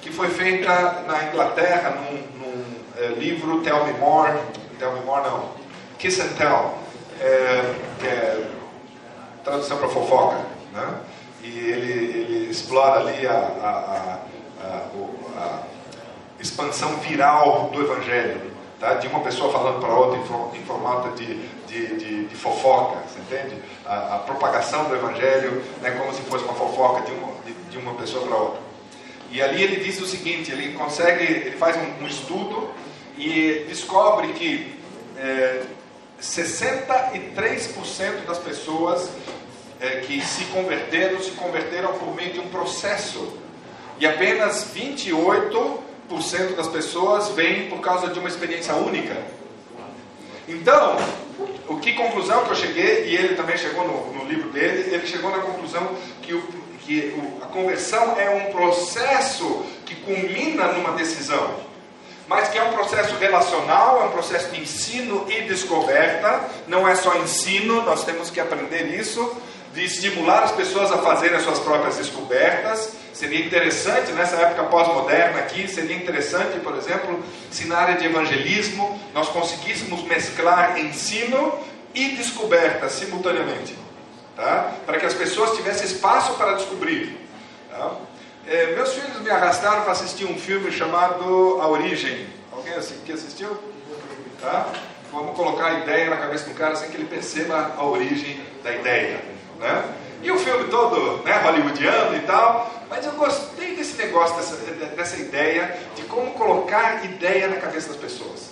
que foi feita na Inglaterra num, num é, livro Tell Me More, Tell Me More não, Kiss and Tell, é, que é tradução para fofoca, né? E ele, ele explora ali a, a, a, a expansão viral do Evangelho, tá? de uma pessoa falando para outra em, formato de, de, de, de, fofoca, você entende? A, a, propagação do Evangelho é como se fosse uma fofoca de uma, de, de uma pessoa para outra. E ali ele diz o seguinte, ele consegue, ele faz um, um estudo e descobre que é, 63% das pessoas é, que se converteram, se converteram por meio de um processo. E apenas 28% das pessoas vêm por causa de uma experiência única. Então, o que conclusão que eu cheguei, e ele também chegou no, no livro dele, ele chegou na conclusão que, o, que a conversão é um processo que culmina numa decisão mas que é um processo relacional, é um processo de ensino e descoberta, não é só ensino, nós temos que aprender isso, de estimular as pessoas a fazerem as suas próprias descobertas. Seria interessante, nessa época pós-moderna aqui, seria interessante, por exemplo, se na área de evangelismo nós conseguíssemos mesclar ensino e descoberta simultaneamente, tá? para que as pessoas tivessem espaço para descobrir. Tá? É, meus filhos me arrastaram para assistir um filme chamado A Origem. Alguém aqui assistiu? Tá? Vamos colocar a ideia na cabeça do cara sem que ele perceba a origem da ideia. Né? E o filme todo né, hollywoodiano e tal, mas eu gostei desse negócio, dessa, dessa ideia de como colocar ideia na cabeça das pessoas.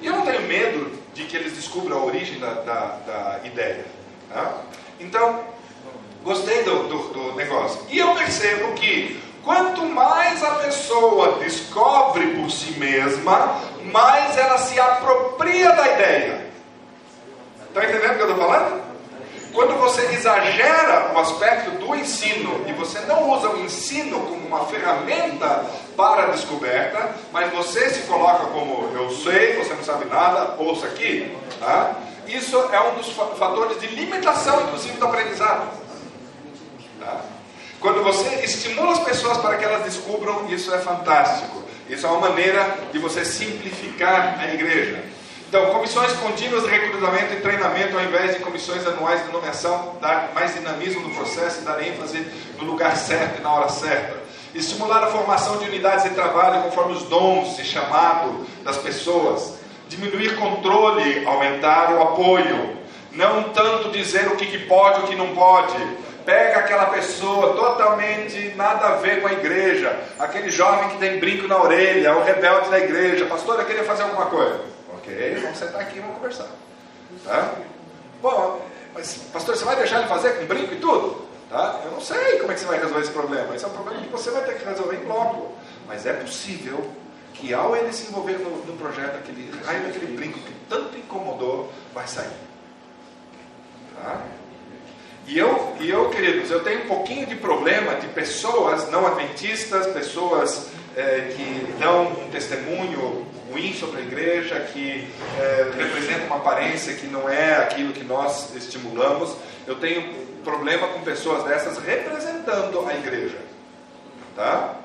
E eu não tenho medo de que eles descubram a origem da, da, da ideia. Tá? Então, gostei do, do, do negócio. E eu percebo que Quanto mais a pessoa descobre por si mesma, mais ela se apropria da ideia. Está entendendo o que eu estou falando? Quando você exagera o aspecto do ensino e você não usa o ensino como uma ferramenta para a descoberta, mas você se coloca como eu sei, você não sabe nada, ouça aqui, tá? Isso é um dos fatores de limitação, inclusive, do aprendizado. Tá? Quando você estimula as pessoas para que elas descubram, isso é fantástico. Isso é uma maneira de você simplificar a igreja. Então, comissões contínuas de recrutamento e treinamento, ao invés de comissões anuais de nomeação, dar mais dinamismo no processo e dar ênfase no lugar certo e na hora certa. Estimular a formação de unidades de trabalho conforme os dons e chamado das pessoas. Diminuir controle, aumentar o apoio. Não tanto dizer o que, que pode e o que não pode pega aquela pessoa totalmente nada a ver com a igreja, aquele jovem que tem brinco na orelha, o rebelde da igreja, pastor, eu queria fazer alguma coisa. Ok, vamos sentar aqui e vamos conversar. Tá? Bom, mas pastor, você vai deixar ele fazer com brinco e tudo? Tá? Eu não sei como é que você vai resolver esse problema. Esse é um problema que você vai ter que resolver em bloco. Mas é possível que ao ele se envolver no, no projeto, aquele raio daquele brinco que tanto incomodou, vai sair. Tá? E eu, e eu, queridos, eu tenho um pouquinho de problema de pessoas não adventistas, pessoas é, que dão um testemunho ruim sobre a igreja, que é, representam uma aparência que não é aquilo que nós estimulamos. Eu tenho problema com pessoas dessas representando a igreja. Tá?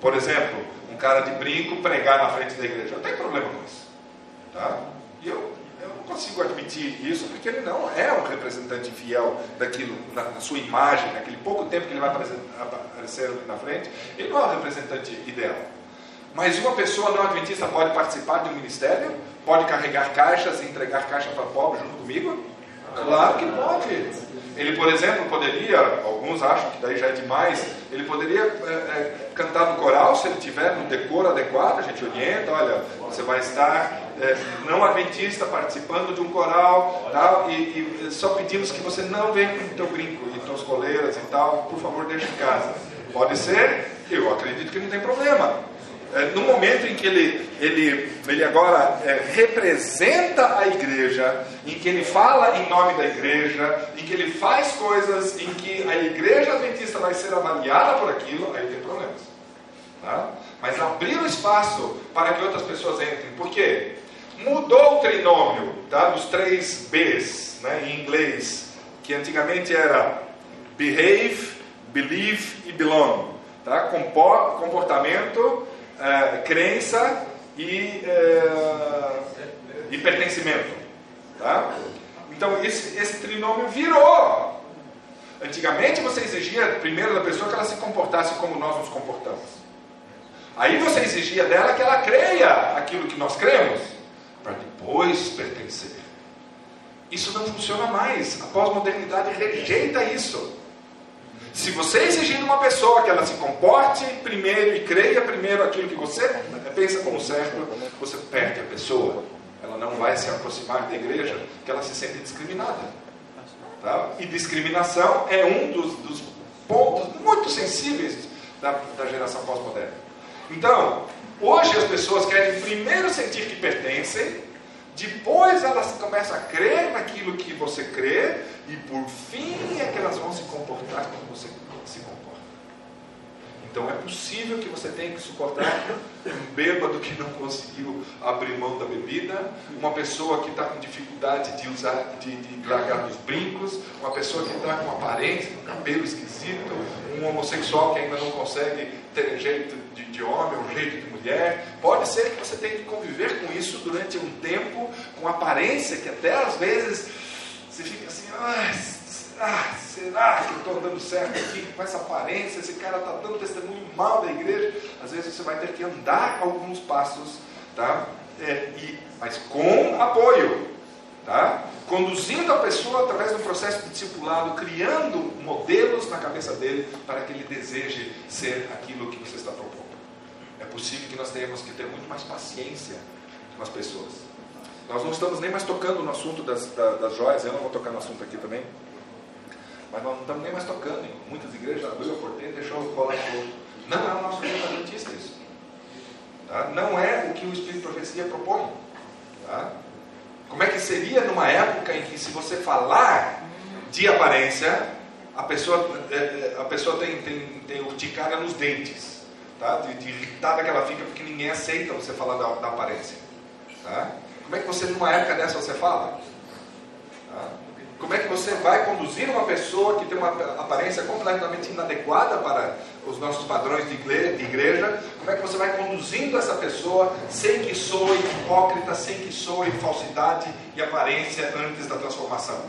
Por exemplo, cara de brinco pregar na frente da igreja. Eu tenho problema com isso. Tá? E eu consigo admitir isso porque ele não é um representante fiel daquilo, na, na sua imagem, naquele pouco tempo que ele vai aparecer ali na frente, ele não é um representante ideal. Mas uma pessoa não adventista pode participar de um ministério? Pode carregar caixas e entregar caixa para pobre junto comigo? Claro que pode. Ele, por exemplo, poderia, alguns acham que daí já é demais, ele poderia é, é, cantar no coral se ele tiver no decoro adequado, a gente orienta, olha, você vai estar é, não adventista participando de um coral tal, e, e, só pedimos que você não venha com o teu brinco e tuas coleiras e tal, por favor deixe em casa. Pode ser? Eu acredito que não tem problema. É, no momento em que ele, ele, ele agora é, representa a igreja, em que ele fala em nome da igreja, em que ele faz coisas em que a igreja adventista vai ser avaliada por aquilo, aí tem problemas. Tá? Mas abrir o espaço para que outras pessoas entrem. Por quê? Mudou o trinômio tá? dos três Bs né, em inglês, que antigamente era behave, believe e belong. Tá? Comportamento, é, crença e, é, e pertencimento. Tá? Então esse, esse trinômio virou. Antigamente você exigia primeiro da pessoa que ela se comportasse como nós nos comportamos. Aí você exigia dela que ela creia aquilo que nós cremos, para depois pertencer. Isso não funciona mais. A pós-modernidade rejeita isso. Se você exigir uma pessoa que ela se comporte primeiro e creia primeiro aquilo que você pensa como certo, você perde a pessoa. Ela não vai se aproximar da igreja porque ela se sente discriminada. Tá? E discriminação é um dos, dos pontos muito sensíveis da, da geração pós-moderna. Então, hoje as pessoas querem primeiro sentir que pertencem, depois elas começam a crer naquilo que você crê, e por fim é que elas vão se comportar como você se comporta. Então é possível que você tenha que suportar um bêbado que não conseguiu abrir mão da bebida, uma pessoa que está com dificuldade de usar, de, de largar brincos, uma pessoa que está com aparência, um cabelo esquisito, um homossexual que ainda não consegue ter jeito de, de homem ou jeito de mulher. Pode ser que você tenha que conviver com isso durante um tempo, com aparência que até às vezes você fica assim, ah, será que eu estou dando certo aqui com essa aparência? Esse cara está dando testemunho mal da igreja. Às vezes você vai ter que andar alguns passos, tá? É, e, mas com apoio, tá? Conduzindo a pessoa através do processo de discipulado, criando modelos na cabeça dele para que ele deseje ser aquilo que você está propondo. É possível que nós tenhamos que ter muito mais paciência com as pessoas. Nós não estamos nem mais tocando no assunto das, das, das joias, eu não vou tocar no assunto aqui também. Mas nós não estamos nem mais tocando. Em muitas igrejas abriu a porteira e deixou rolar fogo. Não é o nosso jeito isso. Tá? Não é o que o Espírito de Profecia propõe. Tá? Como é que seria numa época em que se você falar de aparência, a pessoa, é, é, a pessoa tem, tem, tem urticária nos dentes. Tá? De, de irritada que ela fica porque ninguém aceita você falar da, da aparência. Tá? Como é que você numa época dessa você fala? Como é que você vai conduzir uma pessoa que tem uma aparência completamente inadequada para os nossos padrões de igreja? Como é que você vai conduzindo essa pessoa sem que soe hipócrita, sem que soe falsidade e aparência antes da transformação?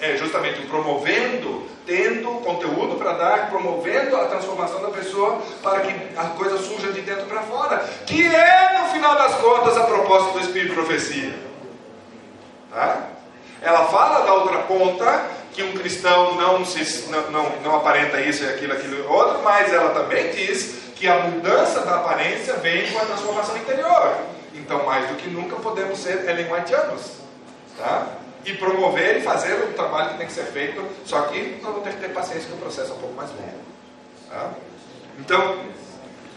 É justamente promovendo, tendo conteúdo para dar, promovendo a transformação da pessoa para que a coisa surja de dentro para fora, que é, no final das contas, a proposta do Espírito Profecia. Tá? Ela fala da outra ponta, que um cristão não, se, não, não, não aparenta isso e aquilo, aquilo e outro, mas ela também diz que a mudança da aparência vem com a transformação interior. Então, mais do que nunca, podemos ser Ellen Whiteanos. Tá? E promover e fazer o trabalho que tem que ser feito, só que nós vamos ter que ter paciência que o processo é um pouco mais longo. Tá? Então,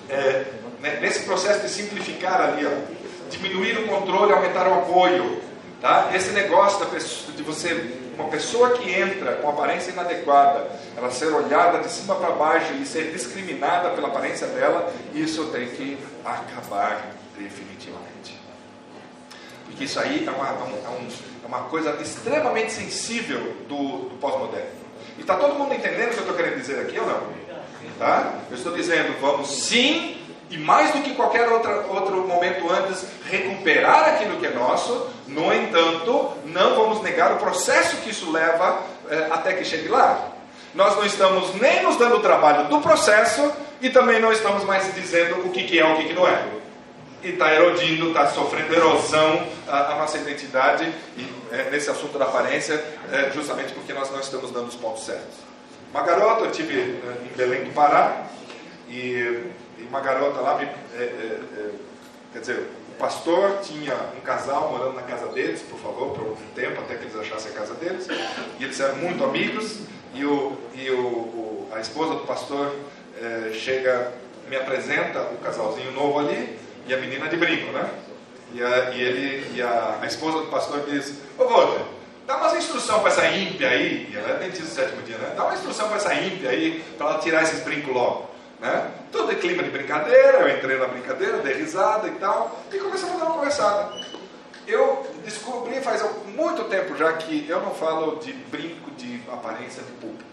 é, né, nesse processo de simplificar ali, ó, diminuir o controle, aumentar o apoio, Tá? Esse negócio pessoa, de você, uma pessoa que entra com aparência inadequada, ela ser olhada de cima para baixo e ser discriminada pela aparência dela, isso tem que acabar definitivamente. Porque isso aí é uma, é, um, é uma coisa extremamente sensível do, do pós-moderno. E está todo mundo entendendo o que eu estou querendo dizer aqui ou não? Tá? Eu estou dizendo, vamos sim e mais do que qualquer outra, outro momento antes, recuperar aquilo que é nosso. No entanto, não vamos negar o processo que isso leva eh, até que chegue lá. Nós não estamos nem nos dando o trabalho do processo e também não estamos mais dizendo o que, que é o que, que não é. E está erodindo, está sofrendo erosão a, a, nossa identidade e, é, nesse assunto da aparência, é, justamente porque nós não estamos dando os pontos certos. Uma garota, eu tive em Belém do Pará e e uma garota lá, me, é, é, é, quer dizer, o pastor tinha um casal morando na casa deles, por favor, por um tempo, até que eles achassem a casa deles, e eles eram muito amigos, e, o, e o, o a esposa do pastor é, chega, me apresenta o casalzinho novo ali, e a menina de brinco, né? E, a, e ele, e a, a esposa do pastor diz, ô Walter, dá uma instrução para essa ímpia aí, e ela é dentista do sétimo dia, né? Dá uma instrução para essa ímpia aí, para ela tirar esses brincos logo. Né? Todo é clima de brincadeira, eu entrei na brincadeira, dei risada e tal, e começamos a dar uma conversada. Eu descobri faz muito tempo já que eu não falo de brinco de aparência de público.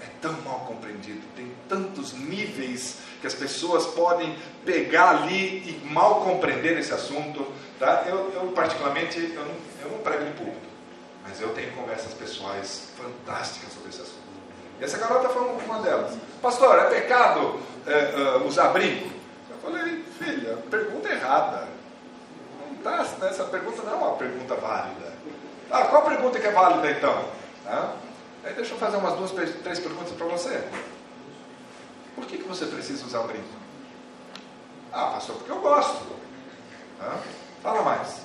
É tão mal compreendido, tem tantos níveis que as pessoas podem pegar ali e mal compreender esse assunto. Tá? Eu, eu particularmente, eu não, eu não prego em público, mas eu tenho conversas pessoais fantásticas sobre esse assunto. E essa garota foi uma delas. Pastor, é pecado é, é, usar brinco? Eu falei, filha, pergunta errada. Não tá, essa pergunta não é uma pergunta válida. Ah, qual pergunta que é válida então? Tá? Aí deixa eu fazer umas duas, três perguntas para você. Por que, que você precisa usar o brinco? Ah, pastor, porque eu gosto. Ah, fala mais.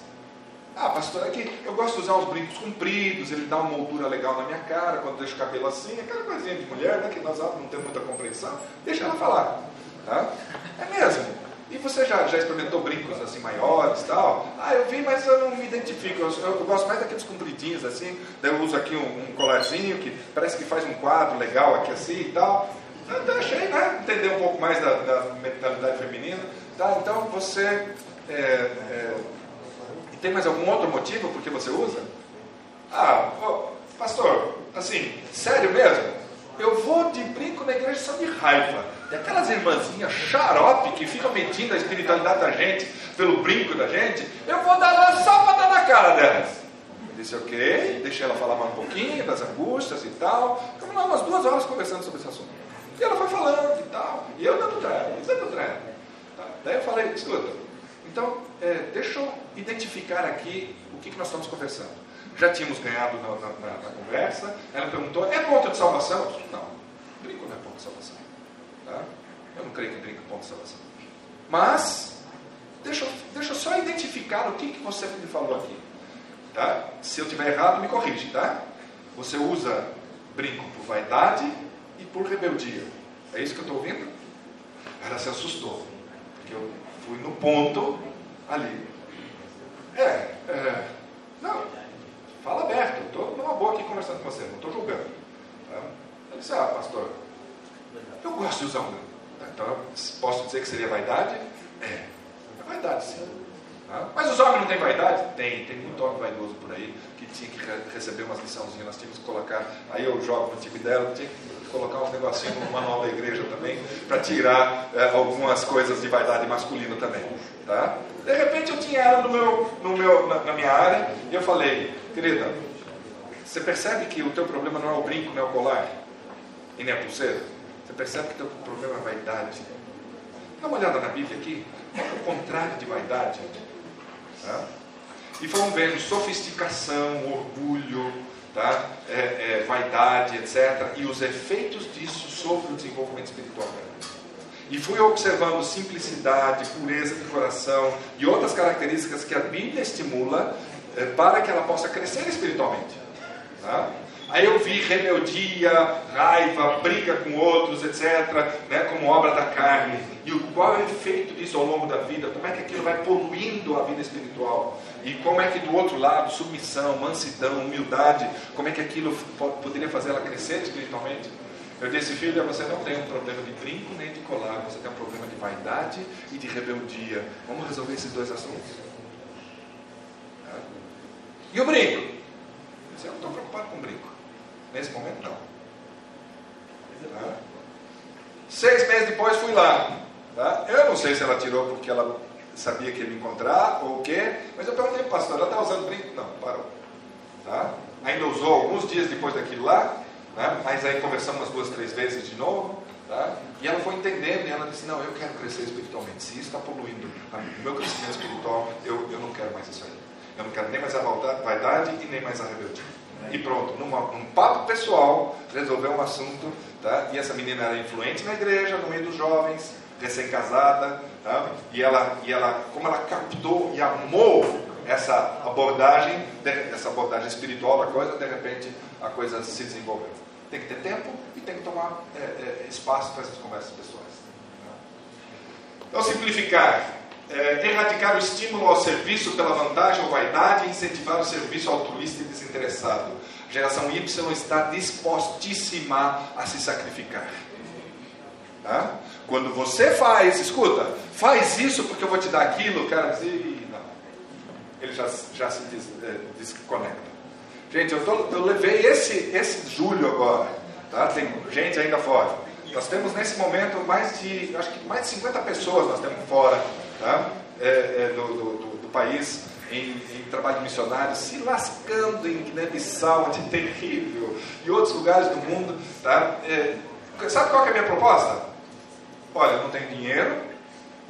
Ah, pastor, é que eu gosto de usar os brincos compridos, ele dá uma moldura legal na minha cara, quando deixo o cabelo assim, aquela coisinha de mulher, né, que nós não temos muita compreensão, deixa ela falar. Tá? É mesmo. E você já, já experimentou brincos assim maiores e tal? Ah, eu vi, mas eu não me identifico. Eu, eu, eu gosto mais daqueles compridinhos assim. Daí eu uso aqui um, um, colarzinho que parece que faz um quadro legal aqui assim e tal. Achei, né? Entender um pouco mais da, da mentalidade feminina. Tá? Então você. É, é, tem mais algum outro motivo por que você usa? Ah, oh, pastor, assim, sério mesmo? Eu vou de brinco na igreja só de raiva. Tem aquelas irmãzinhas xarope que ficam medindo a espiritualidade da gente pelo brinco da gente. Eu vou dar lá só para dar na cara delas. Eu disse ok, deixei ela falar mais um pouquinho das angústias e tal. Ficamos lá umas duas horas conversando sobre esse assunto. E ela foi falando e tal. E eu dando treino, dando treino. Tá? Daí eu falei, escuta, então é, deixa eu identificar aqui o que, que nós estamos conversando. Já tínhamos ganhado na, na, na, na conversa. Ela perguntou, é ponto de salvação? Não, brinco não é ponto de salvação. Tá? Eu não creio que brinco ponto de salvação. Mas, deixa, deixa eu só identificar o que, que você me falou aqui. Tá? Se eu tiver errado, me corrige, tá? Você usa brinco por vaidade e por rebeldia. É isso que eu estou ouvindo? Ela se assustou, porque eu fui no ponto ali. É, é não, fala aberto, estou numa boa aqui conversando com você, não estou julgando. Tá? Eu disse, ah, pastor, eu gosto de usar um. Então, posso dizer que seria vaidade? É, é vaidade sim. Tá? Mas os homens não têm vaidade? Tem, tem muito homem vaidoso por aí tinha que receber umas liçãozinhas, nós tínhamos que colocar, aí eu jogo no time dela, tinha que colocar uns negocinhos no manual da igreja também, para tirar é, algumas coisas de vaidade masculina também. Tá? De repente eu tinha ela no meu, no meu, na, na minha área, e eu falei, querida, você percebe que o teu problema não é o brinco, não é o colar, e nem a pulseira? Você percebe que o teu problema é vaidade? Dá uma olhada na Bíblia aqui, o contrário de vaidade. Tá? E vamos vendo sofisticação, orgulho, tá? É, é, vaidade, etc. E os efeitos disso sobre o desenvolvimento espiritual E fui observando simplicidade, pureza de coração e outras características que a Bíblia estimula é, para que ela possa crescer espiritualmente. Tá? Aí eu vi rebeldia, raiva, briga com outros, etc., né, como obra da carne. E qual é o efeito disso ao longo da vida? Como é que aquilo vai poluindo a vida espiritual? E como é que do outro lado, submissão, mansidão, humildade, como é que aquilo poderia fazer ela crescer espiritualmente? Eu disse, filha, você não tem um problema de brinco nem de colar, você tem um problema de vaidade e de rebeldia. Vamos resolver esses dois assuntos. E o brinco? Eu disse, eu não estou preocupado com o brinco. Nesse momento, não. Tá? Seis meses depois fui lá. Tá? Eu não sei se ela tirou porque ela sabia que ia me encontrar ou o quê, mas eu perguntei para o pastor, ela está usando brinco? Não, parou. Tá? Ainda usou alguns dias depois daquilo lá, né? mas aí conversamos umas duas, três vezes de novo. Tá? E ela foi entendendo e ela disse: Não, eu quero crescer espiritualmente. Se isso está poluindo o meu crescimento espiritual, eu, eu não quero mais isso aí. Eu não quero nem mais a vaidade e nem mais a rebeldia. E pronto, numa, num papo pessoal, resolveu um assunto. Tá? E essa menina era influente na igreja, no meio dos jovens, recém-casada. Tá? E, ela, e ela, como ela captou e amou essa abordagem, essa abordagem espiritual da coisa, de repente a coisa se desenvolveu. Tem que ter tempo e tem que tomar é, é, espaço para essas conversas pessoais. Então, simplificar é, erradicar o estímulo ao serviço pela vantagem ou vaidade e incentivar o serviço altruísta e desinteressado. A geração Y está dispostíssima a se sacrificar. Tá? Quando você faz, escuta, faz isso porque eu vou te dar aquilo, o cara diz, não. Ele já, já se é, desconecta. Gente, eu, tô, eu levei esse, esse julho agora Tá? Tem gente ainda fora. Nós temos nesse momento mais de, acho que mais de 50 pessoas nós temos fora tá? É, é, do, do, do, país em, em, trabalho missionário, se lascando em Guiné-Bissau, de terrível, e outros lugares do mundo. Tá? É, sabe qual é a minha proposta? Olha, eu não tenho dinheiro,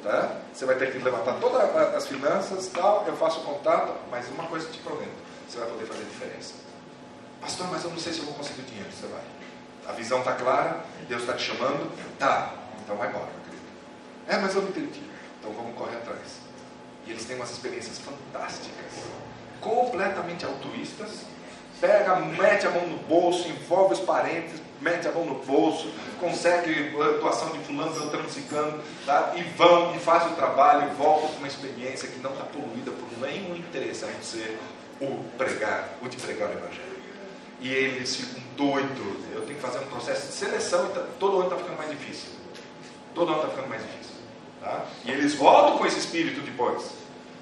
tá? você vai ter que levantar todas as finanças, tal, eu faço contato, mas uma coisa te prometo, você vai poder fazer diferença. Pastor, mas eu não sei se eu vou conseguir dinheiro, você vai. A visão está clara, Deus está te chamando, tá, então vai embora, querido. É, mas eu não entendi. Então vamos correr atrás. E eles têm umas experiências fantásticas, completamente altruístas. Pega, mete a mão no bolso, envolve os parentes, mete a mão no bolso, consegue doação de fulano, beltrano, ciclano, tá? e vão e fazem o trabalho, voltam com uma experiência que não está poluída por nenhum interesse a não ser o pregar, o de pregar o Evangelho. E eles ficam doidos. Eu tenho que fazer um processo de seleção e tá, todo ano está ficando mais difícil. Todo ano está ficando mais difícil. Tá? E eles voltam com esse espírito depois.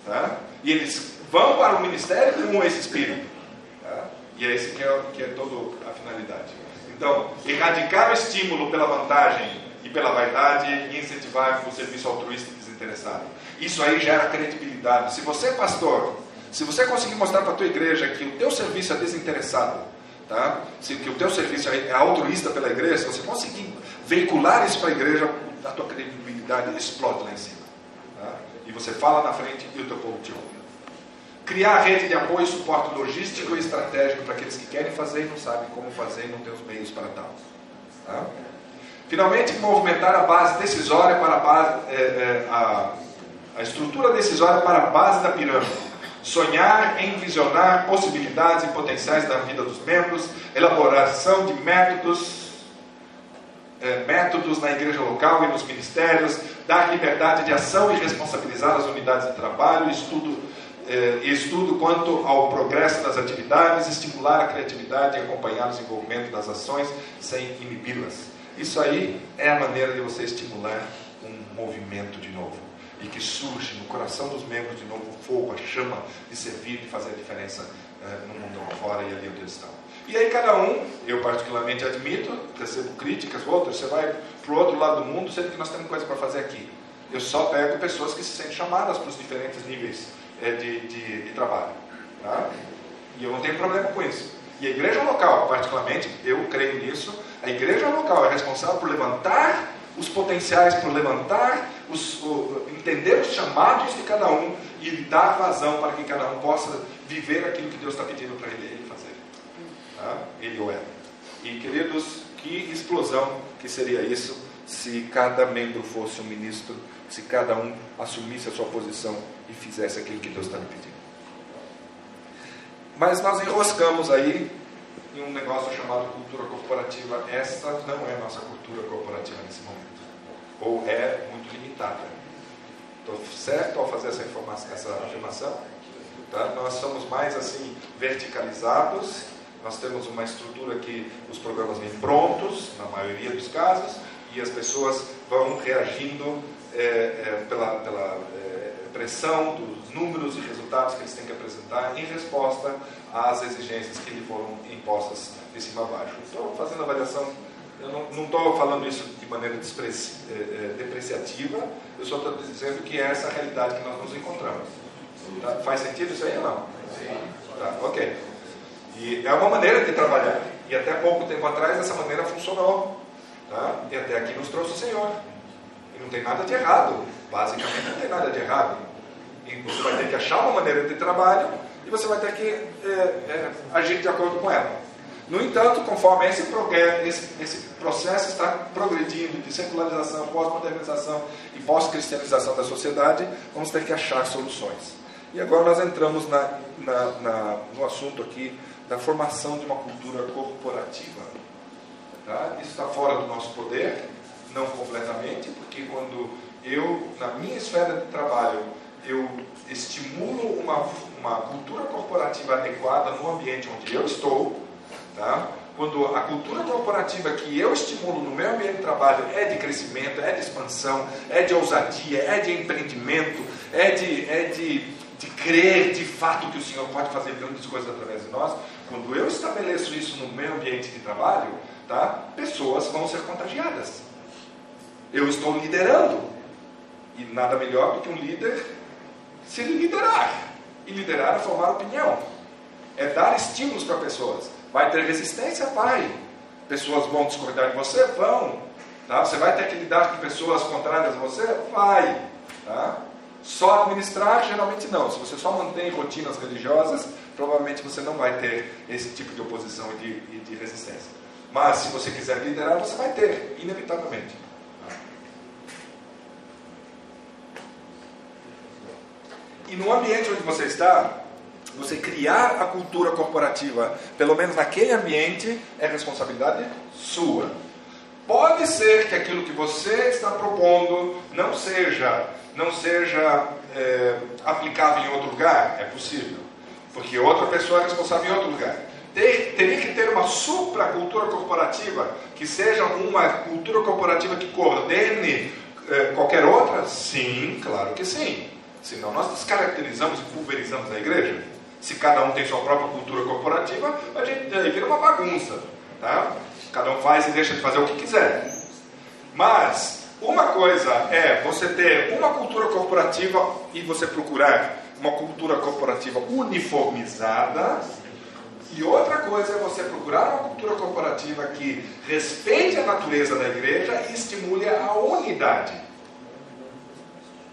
Tá? E eles vão para o ministério com esse espírito. Tá? E é esse que é, que é toda a finalidade. Então, erradicar o estímulo pela vantagem e pela vaidade e incentivar o serviço altruísta e desinteressado. Isso aí gera credibilidade. Se você, pastor, se você conseguir mostrar para a tua igreja que o teu serviço é desinteressado, tá? se que o teu serviço é altruísta pela igreja, se você conseguir veicular isso para a igreja, a tua credibilidade explode lá em cima. Tá? E você fala na frente e o teu povo te ouve. Criar rede de apoio e suporte logístico e estratégico para aqueles que querem fazer e não sabem como fazer e não têm os meios para tal. Tá? Finalmente, movimentar a base decisória para a base, é, é, a, a estrutura decisória para a base da pirâmide. Sonhar, envisionar possibilidades e potenciais da vida dos membros, elaboração de métodos é, métodos na igreja local e nos ministérios, dar liberdade de ação e responsabilizar as unidades de trabalho, estudo, é, estudo quanto ao progresso das atividades, estimular a criatividade e acompanhar o desenvolvimento das ações sem inibi-las. Isso aí é a maneira de você estimular um movimento de novo e que surge no coração dos membros de novo o fogo, a chama de servir, de fazer a diferença é, no mundo lá fora e ali onde eles estão. E aí cada um, eu particularmente admito, recebo críticas, outros, você vai para o outro lado do mundo, sendo que nós temos coisa para fazer aqui. Eu só pego pessoas que se sentem chamadas para os diferentes níveis de, de, de, trabalho. Tá? E eu não tenho problema com isso. E a igreja local, particularmente, eu creio nisso, a igreja local é responsável por levantar os potenciais, por levantar, os, o, entender os chamados de cada um e dar vazão para que cada um possa viver aquilo que Deus está pedindo para ele Tá? Ele ou ela. E queridos, que explosão que seria isso se cada membro fosse um ministro, se cada um assumisse a sua posição e fizesse aquilo que Deus está lhe pedindo. Mas nós enroscamos aí em um negócio chamado cultura corporativa. Esta não é nossa cultura corporativa nesse momento. Ou é muito limitada. Estou certo ao fazer essa, informação, essa afirmação? Tá? Nós somos mais assim verticalizados nós temos uma estrutura que os programas vêm prontos, na maioria dos casos, e as pessoas vão reagindo é, é, pela, pela pressão dos números e resultados que eles têm que apresentar em resposta às exigências que lhe foram impostas de cima a baixo. Estou fazendo avaliação, eu não estou falando isso de maneira é, é, depreciativa, eu só estou dizendo que é essa a realidade que nós nos encontramos. Tá? Faz sentido isso aí ou não? Sim. Tá, ok. E é uma maneira de trabalhar. E até pouco tempo atrás essa maneira funcionou. Tá? E até aqui nos trouxe o Senhor. E não tem nada de errado. Basicamente não tem nada de errado. E você vai ter que achar uma maneira de trabalho e você vai ter que é, é, agir de acordo com ela. No entanto, conforme esse, esse, esse processo está progredindo de secularização, pós-modernização e pós-cristianização da sociedade, vamos ter que achar soluções. E agora nós entramos na, na, na, no assunto aqui da formação de uma cultura corporativa. Tá? Isso está fora do nosso poder, não completamente, porque quando eu, na minha esfera de trabalho, eu estimulo uma, uma cultura corporativa adequada no ambiente onde eu estou, tá? quando a cultura corporativa que eu estimulo no meu ambiente de trabalho é de crescimento, é de expansão, é de ousadia, é de empreendimento, é de, é de, de crer de fato que o Senhor pode fazer grandes coisas através de nós, Quando eu estabeleço isso no meu ambiente de trabalho, tá? pessoas vão ser contagiadas. Eu estou liderando. E nada melhor do que um líder se liderar. E liderar é formar opinião. É dar estímulos para pessoas. Vai ter resistência? Vai. Pessoas vão discordar de você? Vão. Tá? Você vai ter que lidar com pessoas contrárias a você? Vai. Tá? Só administrar, geralmente não. Se você só mantém rotinas religiosas, provavelmente você não vai ter esse tipo de oposição e de, e de resistência. Mas se você quiser liderar, você vai ter, inevitavelmente. E no ambiente onde você está, você criar a cultura corporativa, pelo menos naquele ambiente, é responsabilidade sua. Pode ser que aquilo que você está propondo não seja, não seja é, aplicável em outro lugar, é possível, porque outra pessoa é responsável em outro lugar. Ter, teria que ter uma supracultura corporativa que seja uma cultura corporativa que coordene é, qualquer outra? Sim, claro que sim. Senão nós descaracterizamos e pulverizamos a igreja. Se cada um tem sua própria cultura corporativa, a gente aí vira uma bagunça. Tá? Cada um faz e deixa de fazer o que quiser. Mas uma coisa é você ter uma cultura corporativa e você procurar uma cultura corporativa uniformizada. E outra coisa é você procurar uma cultura corporativa que respeite a natureza da igreja e estimule a unidade.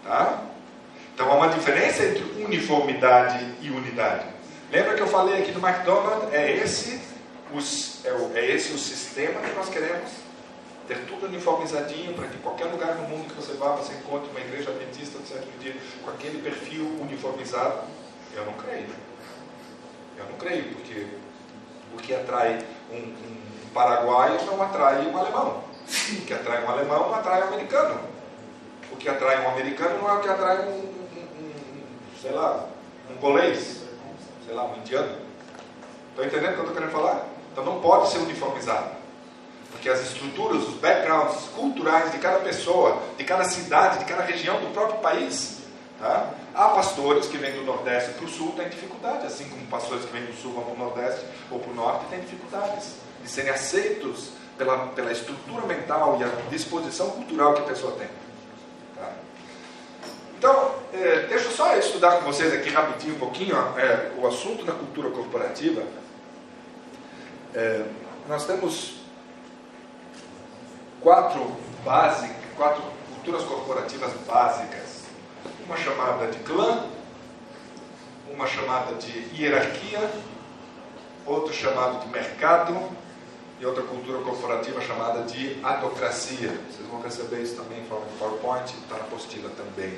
Tá? Então há uma diferença entre uniformidade e unidade. Lembra que eu falei aqui do McDonald's? É esse, os, é, o, é esse o sistema que nós queremos? Ter tudo uniformizadinho para que qualquer lugar no mundo que você vá, você encontre uma igreja adventista do sétimo dia com aquele perfil uniformizado? Eu não creio. Eu não creio, porque o que atrai um, um paraguaio não atrai um alemão. O que atrai um alemão não atrai um americano. O que atrai um americano não é o que atrai um sei lá, um polês, sei lá, um indiano. Estão entendendo o que eu estou querendo falar? Então não pode ser uniformizado. Porque as estruturas, os backgrounds culturais de cada pessoa, de cada cidade, de cada região do próprio país. Tá? Há pastores que vêm do Nordeste para o Sul têm dificuldade, assim como pastores que vêm do Sul vão para o Nordeste ou para o Norte têm dificuldades de serem aceitos pela, pela estrutura mental e a disposição cultural que a pessoa tem. Então, é, deixa eu só estudar com vocês aqui rapidinho um pouquinho é, o assunto da cultura corporativa. É, nós temos quatro, básicas, quatro culturas corporativas básicas. Uma chamada de clã, uma chamada de hierarquia, outro chamado de mercado e outra cultura corporativa chamada de autocracia. Vocês vão receber isso também em forma de PowerPoint, está na apostila também.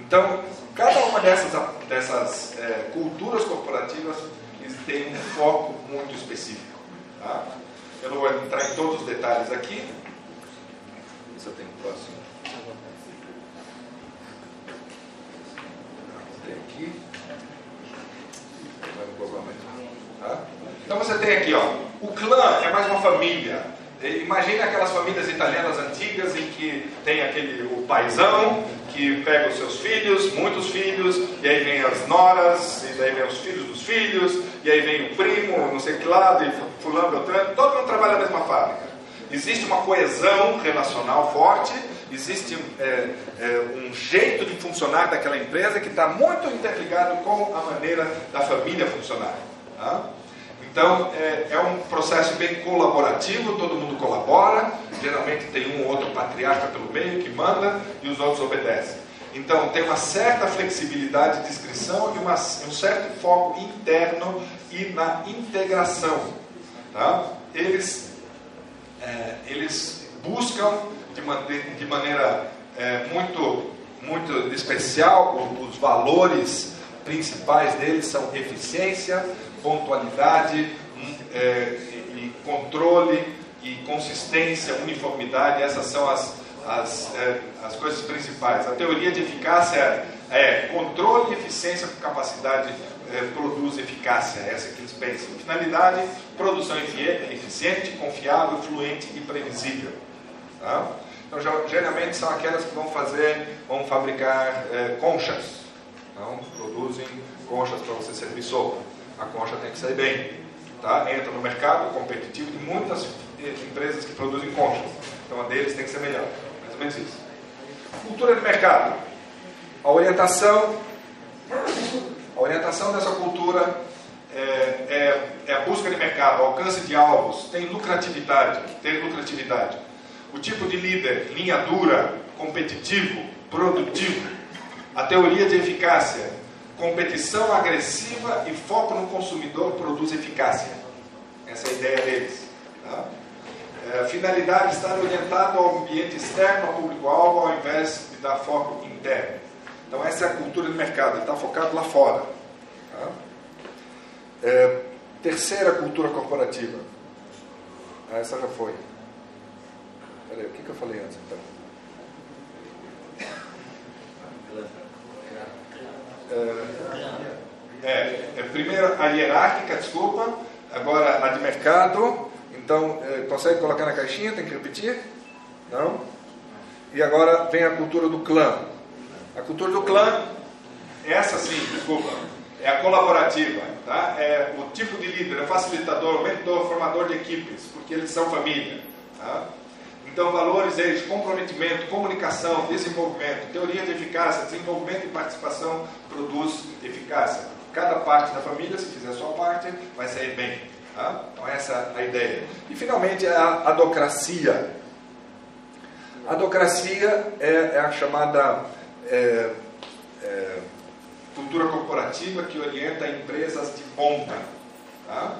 Então, cada uma dessas, dessas é, culturas corporativas tem um foco muito específico. Tá? Eu não vou entrar em todos os detalhes aqui. Isso eu tenho próximo. Tem aqui. Tá? Então você tem aqui, ó, o clã é mais uma família. Imagina aquelas famílias italianas antigas em que tem aquele o paizão que pega os seus filhos, muitos filhos, e aí vem as noras, e daí vem os filhos dos filhos, e aí vem o primo, não sei que lado, e fulano, beltrano, todo mundo trabalha na mesma fábrica. Existe uma coesão relacional forte, existe é, é, um jeito de funcionar daquela empresa que está muito interligado com a maneira da família funcionar. Tá? Então, é, é, um processo bem colaborativo, todo mundo colabora, geralmente tem um ou outro patriarca pelo meio que manda e os outros obedecem. Então, tem uma certa flexibilidade de inscrição e uma, um certo foco interno e na integração. Tá? Eles, é, eles buscam de, maneira, de maneira é, muito, muito especial, os valores principais deles são eficiência, pontualidade é, e, controle e consistência, uniformidade, essas são as, as, é, as coisas principais. A teoria de eficácia é controle e eficiência com capacidade é, produz eficácia, é essa que eles pensam. Finalidade, produção eficiente, confiável, fluente e previsível. Tá? Então, geralmente são aquelas que vão fazer, vão fabricar é, conchas. Então, produzem conchas para você servir sopa. A concha tem que sair bem. Tá? Entra no mercado competitivo de muitas eh, empresas que produzem conchas. Então a deles tem que ser melhor. Mais ou menos isso. Cultura de mercado. A orientação, a orientação dessa cultura é, é, é a busca de mercado, alcance de alvos, tem lucratividade, tem lucratividade. O tipo de líder, linha dura, competitivo, produtivo. A teoria de eficácia, competição agressiva e foco no consumidor produz eficácia. Essa é a ideia deles. Tá? É, finalidade estar orientado ao ambiente externo, ao público-alvo, ao invés de dar foco interno. Então, essa é a cultura do mercado, ele está focado lá fora. Tá? É, terceira cultura corporativa. Ah, essa já foi. Peraí, o que, que eu falei antes então? É, é, é, primeiro a hierárquica, desculpa, agora a de mercado. Então, é, consegue colocar na caixinha? Tem que repetir? Não? E agora vem a cultura do clã. A cultura do clã, essa sim, desculpa, é a colaborativa. Tá? É o tipo de líder, é facilitador, mentor, formador de equipes, porque eles são família. Tá? Então, valores eles, comprometimento, comunicação, desenvolvimento, teoria de eficácia, desenvolvimento e participação produz eficácia. Cada parte da família, se fizer a sua parte, vai sair bem. Tá? Então, essa é a ideia. E, finalmente, a adocracia. A adocracia é, é a chamada é, é, cultura corporativa que orienta empresas de ponta. Tá?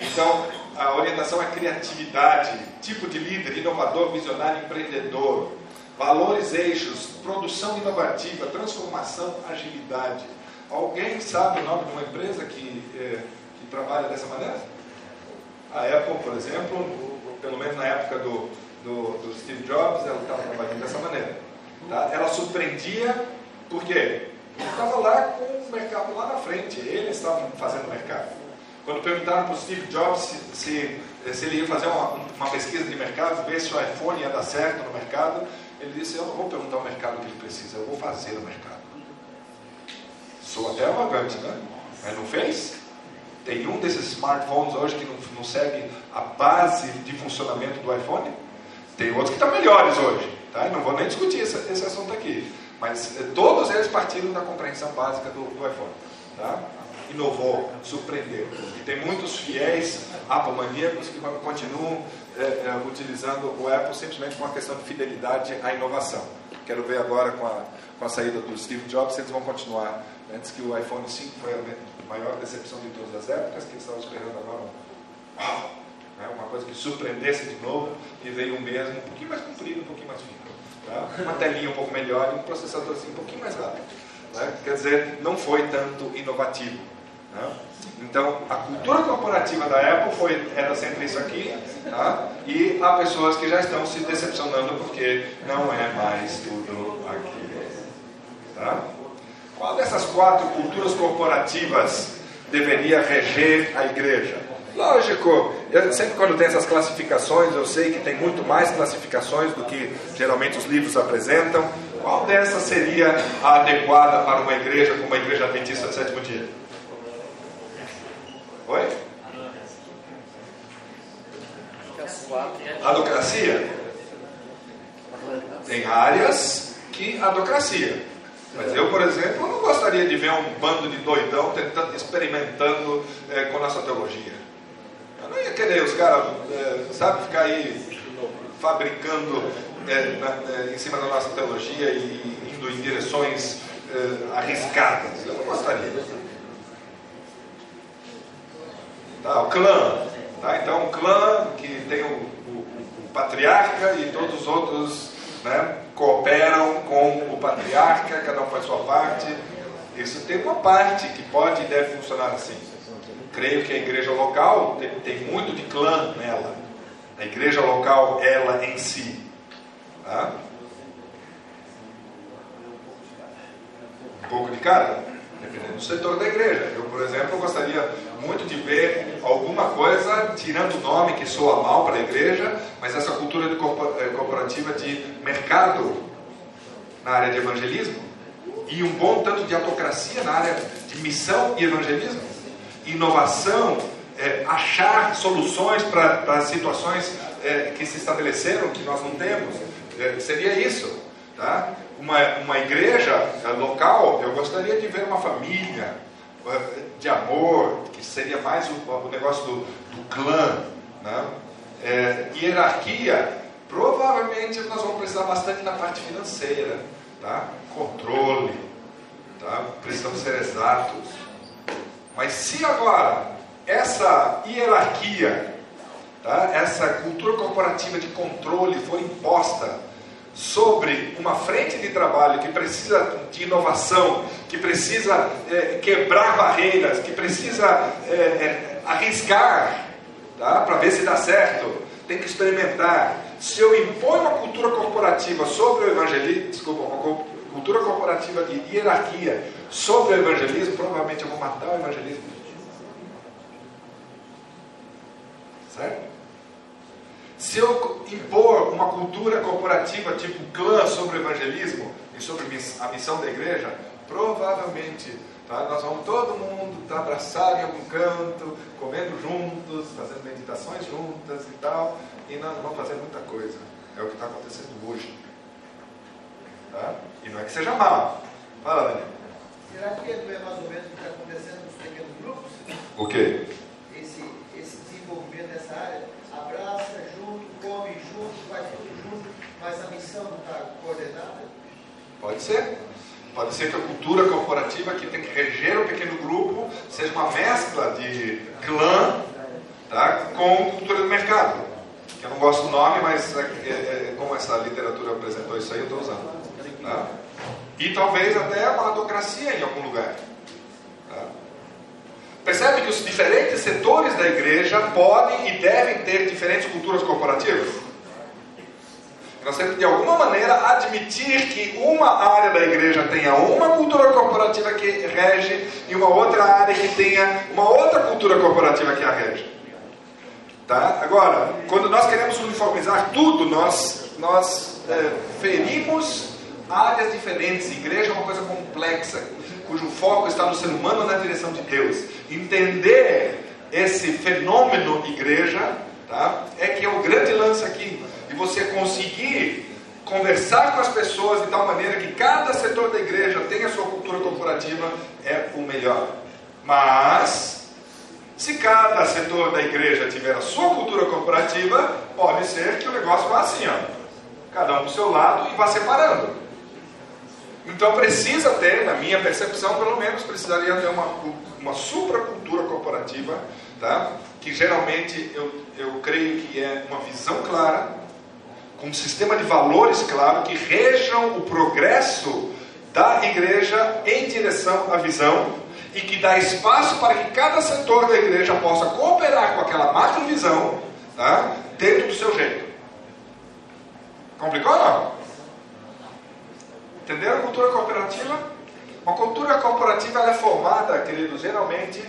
Então, a orientação é criatividade, tipo de líder, inovador, visionário, empreendedor, valores, eixos, produção inovativa, transformação, agilidade. Alguém sabe o nome de uma empresa que, é, que trabalha dessa maneira? A Apple, por exemplo, pelo menos na época do, do, do Steve Jobs, ela estava trabalhando dessa maneira. Tá? Ela surpreendia, por quê? Porque estava lá com o mercado lá na frente, eles estavam fazendo mercado. Quando perguntaram para o Steve Jobs se, se, se, ele ia fazer uma, uma pesquisa de mercado, ver se o iPhone ia dar certo no mercado, ele disse: Eu não vou perguntar ao mercado o que ele precisa, eu vou fazer o mercado. Sou até arrogante, né? Mas não fez? Tem um desses smartphones hoje que não, não segue a base de funcionamento do iPhone? Tem outros que estão melhores hoje. Tá? Não vou nem discutir esse, esse assunto aqui. Mas eh, todos eles partiram da compreensão básica do, do iPhone. Tá? Inovou, surpreendeu. E tem muitos fiéis Apple maníacos que continuam é, é, utilizando o Apple simplesmente por uma questão de fidelidade à inovação. Quero ver agora com a, com a saída do Steve Jobs se eles vão continuar. Antes que o iPhone 5 foi a maior decepção de todas as épocas, que eles estavam esperando agora um, né, uma coisa que surpreendesse de novo, e veio o mesmo, um pouquinho mais comprido, um pouquinho mais fino. Tá? Uma telinha um pouco melhor e um processador assim, um pouquinho mais rápido. Né? Quer dizer, não foi tanto inovativo. Né? Então, a cultura corporativa da Apple foi, era sempre isso aqui, tá? e há pessoas que já estão se decepcionando porque não é mais tudo aqui. Tá? Qual dessas quatro culturas corporativas deveria reger a igreja? Lógico, eu, sempre quando tem essas classificações, eu sei que tem muito mais classificações do que geralmente os livros apresentam. Qual dessas seria a adequada para uma igreja como a igreja adventista do sétimo dia? Oi? Adocracia? Tem áreas que adocracia. Mas eu, por exemplo, não gostaria de ver um bando de doidão tentando, experimentando é, com nossa teologia. Eu não ia querer os caras, é, sabe, ficar aí fabricando é, na, em cima da nossa teologia e indo em direções arriscadas. Eu não gostaria. Tá, o clã. Tá? Então, o clã que tem o, o, o patriarca e todos os outros né, cooperam com o patriarca, cada um faz sua parte. Isso tem uma parte que pode e deve funcionar assim. Creio que a igreja local tem, tem muito de clã nela. A igreja local, ela em si. Tá? Um pouco de cada dependendo do setor da igreja. Eu, por exemplo, gostaria muito de ver alguma coisa tirando o nome que soa mal para a igreja, mas essa cultura de eh, corporativa de mercado na área de evangelismo e um bom tanto de autocracia na área de missão e evangelismo. inovação, é, achar soluções para situações é, que se estabeleceram que nós não temos. É, seria isso. Tá? Uma, uma igreja é, local, eu gostaria de ver uma família é, de amor, que seria mais o, o negócio do, do clã. Né? É, hierarquia, provavelmente nós vamos precisar bastante na parte financeira. Tá? Controle, tá? precisamos ser exatos. Mas se agora essa hierarquia, tá? essa cultura corporativa de controle for imposta sobre uma frente de trabalho que precisa de inovação, que precisa é, quebrar barreiras, que precisa é, é, arriscar tá? para ver se dá certo, tem que experimentar. Se eu imponho uma cultura corporativa sobre o evangelismo, desculpa, uma cultura corporativa de hierarquia sobre o evangelismo, provavelmente eu vou matar o evangelismo. Certo? Se eu impor uma cultura corporativa tipo clã sobre o evangelismo e sobre a missão da igreja, provavelmente tá, nós vamos todo mundo estar tá abraçado em algum canto, comendo juntos, fazendo meditações juntas e tal, e nós não vamos fazer muita coisa. É o que está acontecendo hoje. Tá? E não é que seja mal. Fala, Daniel. Será que é mais ou menos o que está acontecendo nos pequenos grupos? O quê? Esse, esse desenvolvimento dessa área, abraça junto, come junto, faz tudo junto, mas a missão não está coordenada? Pode ser. Pode ser que a cultura corporativa que tem que reger o pequeno grupo seja uma mescla de clã tá, com cultura do mercado. Eu não gosto do nome, mas é, é, é como essa literatura apresentou isso aí, eu estou usando. Tá? E talvez até a palatocracia em algum lugar. Percebe que os diferentes setores da igreja podem e devem ter diferentes culturas corporativas? Nós temos de alguma maneira admitir que uma área da igreja tenha uma cultura corporativa que rege e uma outra área que tenha uma outra cultura corporativa que a rege. Tá? Agora, quando nós queremos uniformizar tudo, nós, nós é, ferimos áreas diferentes. Igreja é uma coisa complexa, cujo foco está no ser humano na direção de Deus. Entender esse fenômeno igreja tá? é que é o grande lance aqui. E você conseguir conversar com as pessoas de tal maneira que cada setor da igreja tenha a sua cultura corporativa é o melhor. Mas, se cada setor da igreja tiver a sua cultura corporativa, pode ser que o negócio vá assim, ó. Cada um do seu lado e vá separando. Então precisa ter, na minha percepção, pelo menos, precisaria ter uma, uma supracultura corporativa, tá? que geralmente eu, eu creio que é uma visão clara, com um sistema de valores claro, que rejam o progresso da igreja em direção à visão e que dá espaço para que cada setor da igreja possa cooperar com aquela macrovisão tá? dentro do seu jeito. Complicou ou não? Entenderam a cultura cooperativa? Uma cultura corporativa é formada, queridos, geralmente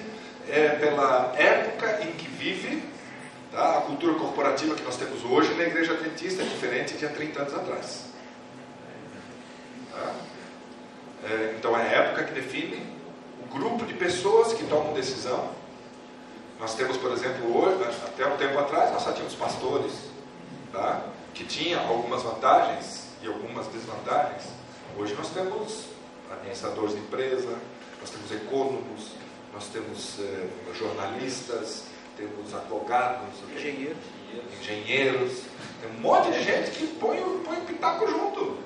é, pela época em que vive. Tá? A cultura corporativa que nós temos hoje na igreja adventista é diferente de há 30 anos atrás. Tá? É, então é a época que define o grupo de pessoas que tomam decisão. Nós temos, por exemplo, hoje, até um tempo atrás, nós só tínhamos pastores, tá? que tinham algumas vantagens e algumas desvantagens. Hoje nós temos administradores de empresa, nós temos econômicos, nós temos eh, jornalistas, temos advogados, engenheiros. engenheiros, tem um monte de gente que põe, põe o pitaco junto.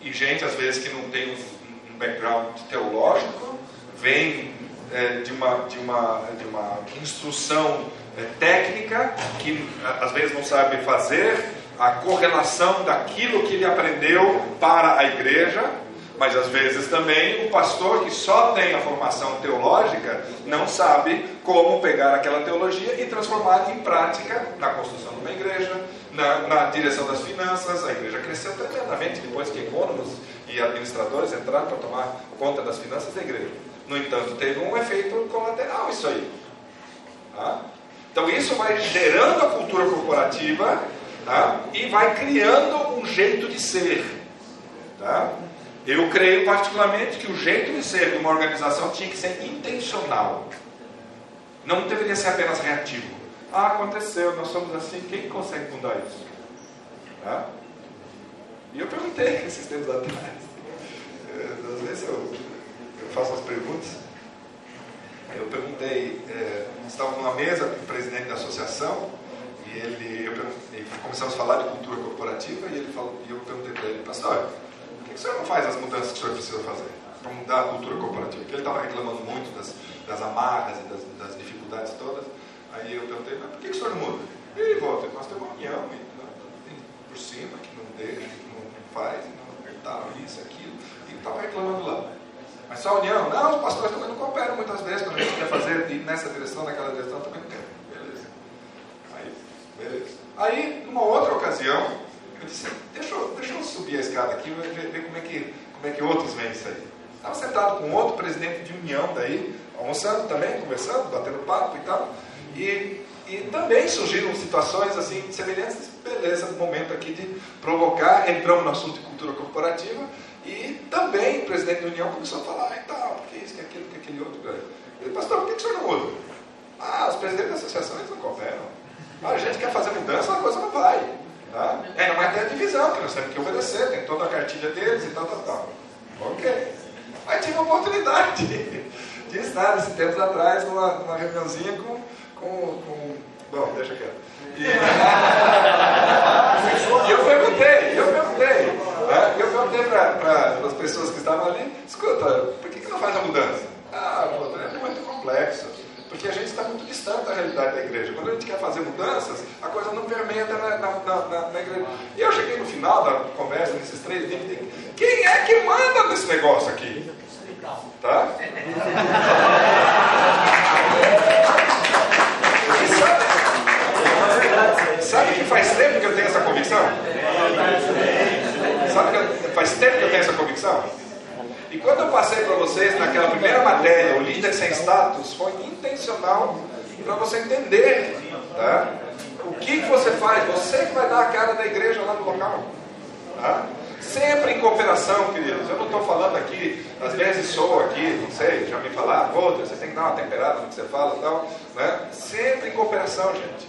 E gente, às vezes, que não tem um, um background teológico, vem eh, de, uma, de, uma, de uma instrução eh, técnica, que às vezes não sabe fazer, a correlação daquilo que ele aprendeu para a igreja, mas às vezes também o pastor que só tem a formação teológica não sabe como pegar aquela teologia e transformar em prática na construção de uma igreja, na, na direção das finanças. A igreja cresceu tremendamente depois que econômicos e administradores entraram para tomar conta das finanças da igreja. No entanto, teve um efeito colateral isso aí. Tá? Então isso vai gerando a cultura corporativa tá? e vai criando um jeito de ser. Tá? Eu creio particularmente que o jeito de ser de uma organização tinha que ser intencional. Não deveria ser apenas reativo. Ah, aconteceu, nós somos assim, quem consegue mudar isso? Tá? E eu perguntei esses tempos atrás. É, às vezes eu, eu faço as perguntas. Eu perguntei, é, estava numa mesa com o presidente da associação e ele, eu começamos a falar de cultura corporativa e ele falou, e eu perguntei para ele, pastor, por que o senhor não faz as mudanças que o senhor precisa fazer para mudar a cultura corporativa? Porque ele estava reclamando muito das, das amarras e das, das, dificuldades todas. Aí eu perguntei, mas por que o senhor não muda? E ele volta, nós temos uma união e, por cima que não deixa, que não faz, não apertaram isso, aquilo, e estava reclamando lá. Mas só a união? Não, os pastores também não cooperam muitas vezes quando a gente quer fazer nessa direção, naquela direção, também não quer. Beleza. Aí, numa outra ocasião, eu disse, deixa eu, deixa eu subir a escada aqui e ver, ver, como, é que, como é que outros veem isso aí. Estava sentado com outro presidente de união daí, almoçando também, conversando, batendo papo e tal. E, e também surgiram situações assim semelhantes. Beleza, momento aqui de provocar, entramos no assunto de cultura corporativa e também o presidente da União começou a falar e tal, porque isso, que aquilo, que aquele outro. Eu pastor, por que, que o senhor não muda? Ah, os presidentes das associações não cooperam. A gente quer fazer mudança, a coisa não vai. Tá? É, não é até a divisão, que nós temos que obedecer, tem toda a cartilha deles e tal, tal, tal. Ok. Aí tive a oportunidade de, de estar, esses tempos atrás, numa, numa reuniãozinha com, com, com. Bom, deixa quieto. E, e eu perguntei, eu perguntei. Né? Eu perguntei para as pessoas que estavam ali, escuta, por que, que não faz a mudança? Ah, é muito complexo. Porque a gente está muito distante da realidade da igreja. Quando a gente quer fazer mudanças, a coisa não permeia na, na, na, na igreja. E eu cheguei no final da conversa, nesses três dias, quem é que manda nesse negócio aqui? Tá? sabe, sabe que faz tempo que eu tenho essa convicção? Sabe que faz tempo que eu tenho essa convicção? E quando eu passei para vocês naquela primeira matéria, o líder sem status, foi intencional para você entender tá? o que, que você faz. Você que vai dar a cara da igreja lá no local. Tá? Sempre em cooperação, queridos. Eu não estou falando aqui, às vezes sou aqui, não sei, já me falaram, outra, você tem que dar uma temperada no que você fala e tal. Né? Sempre em cooperação, gente.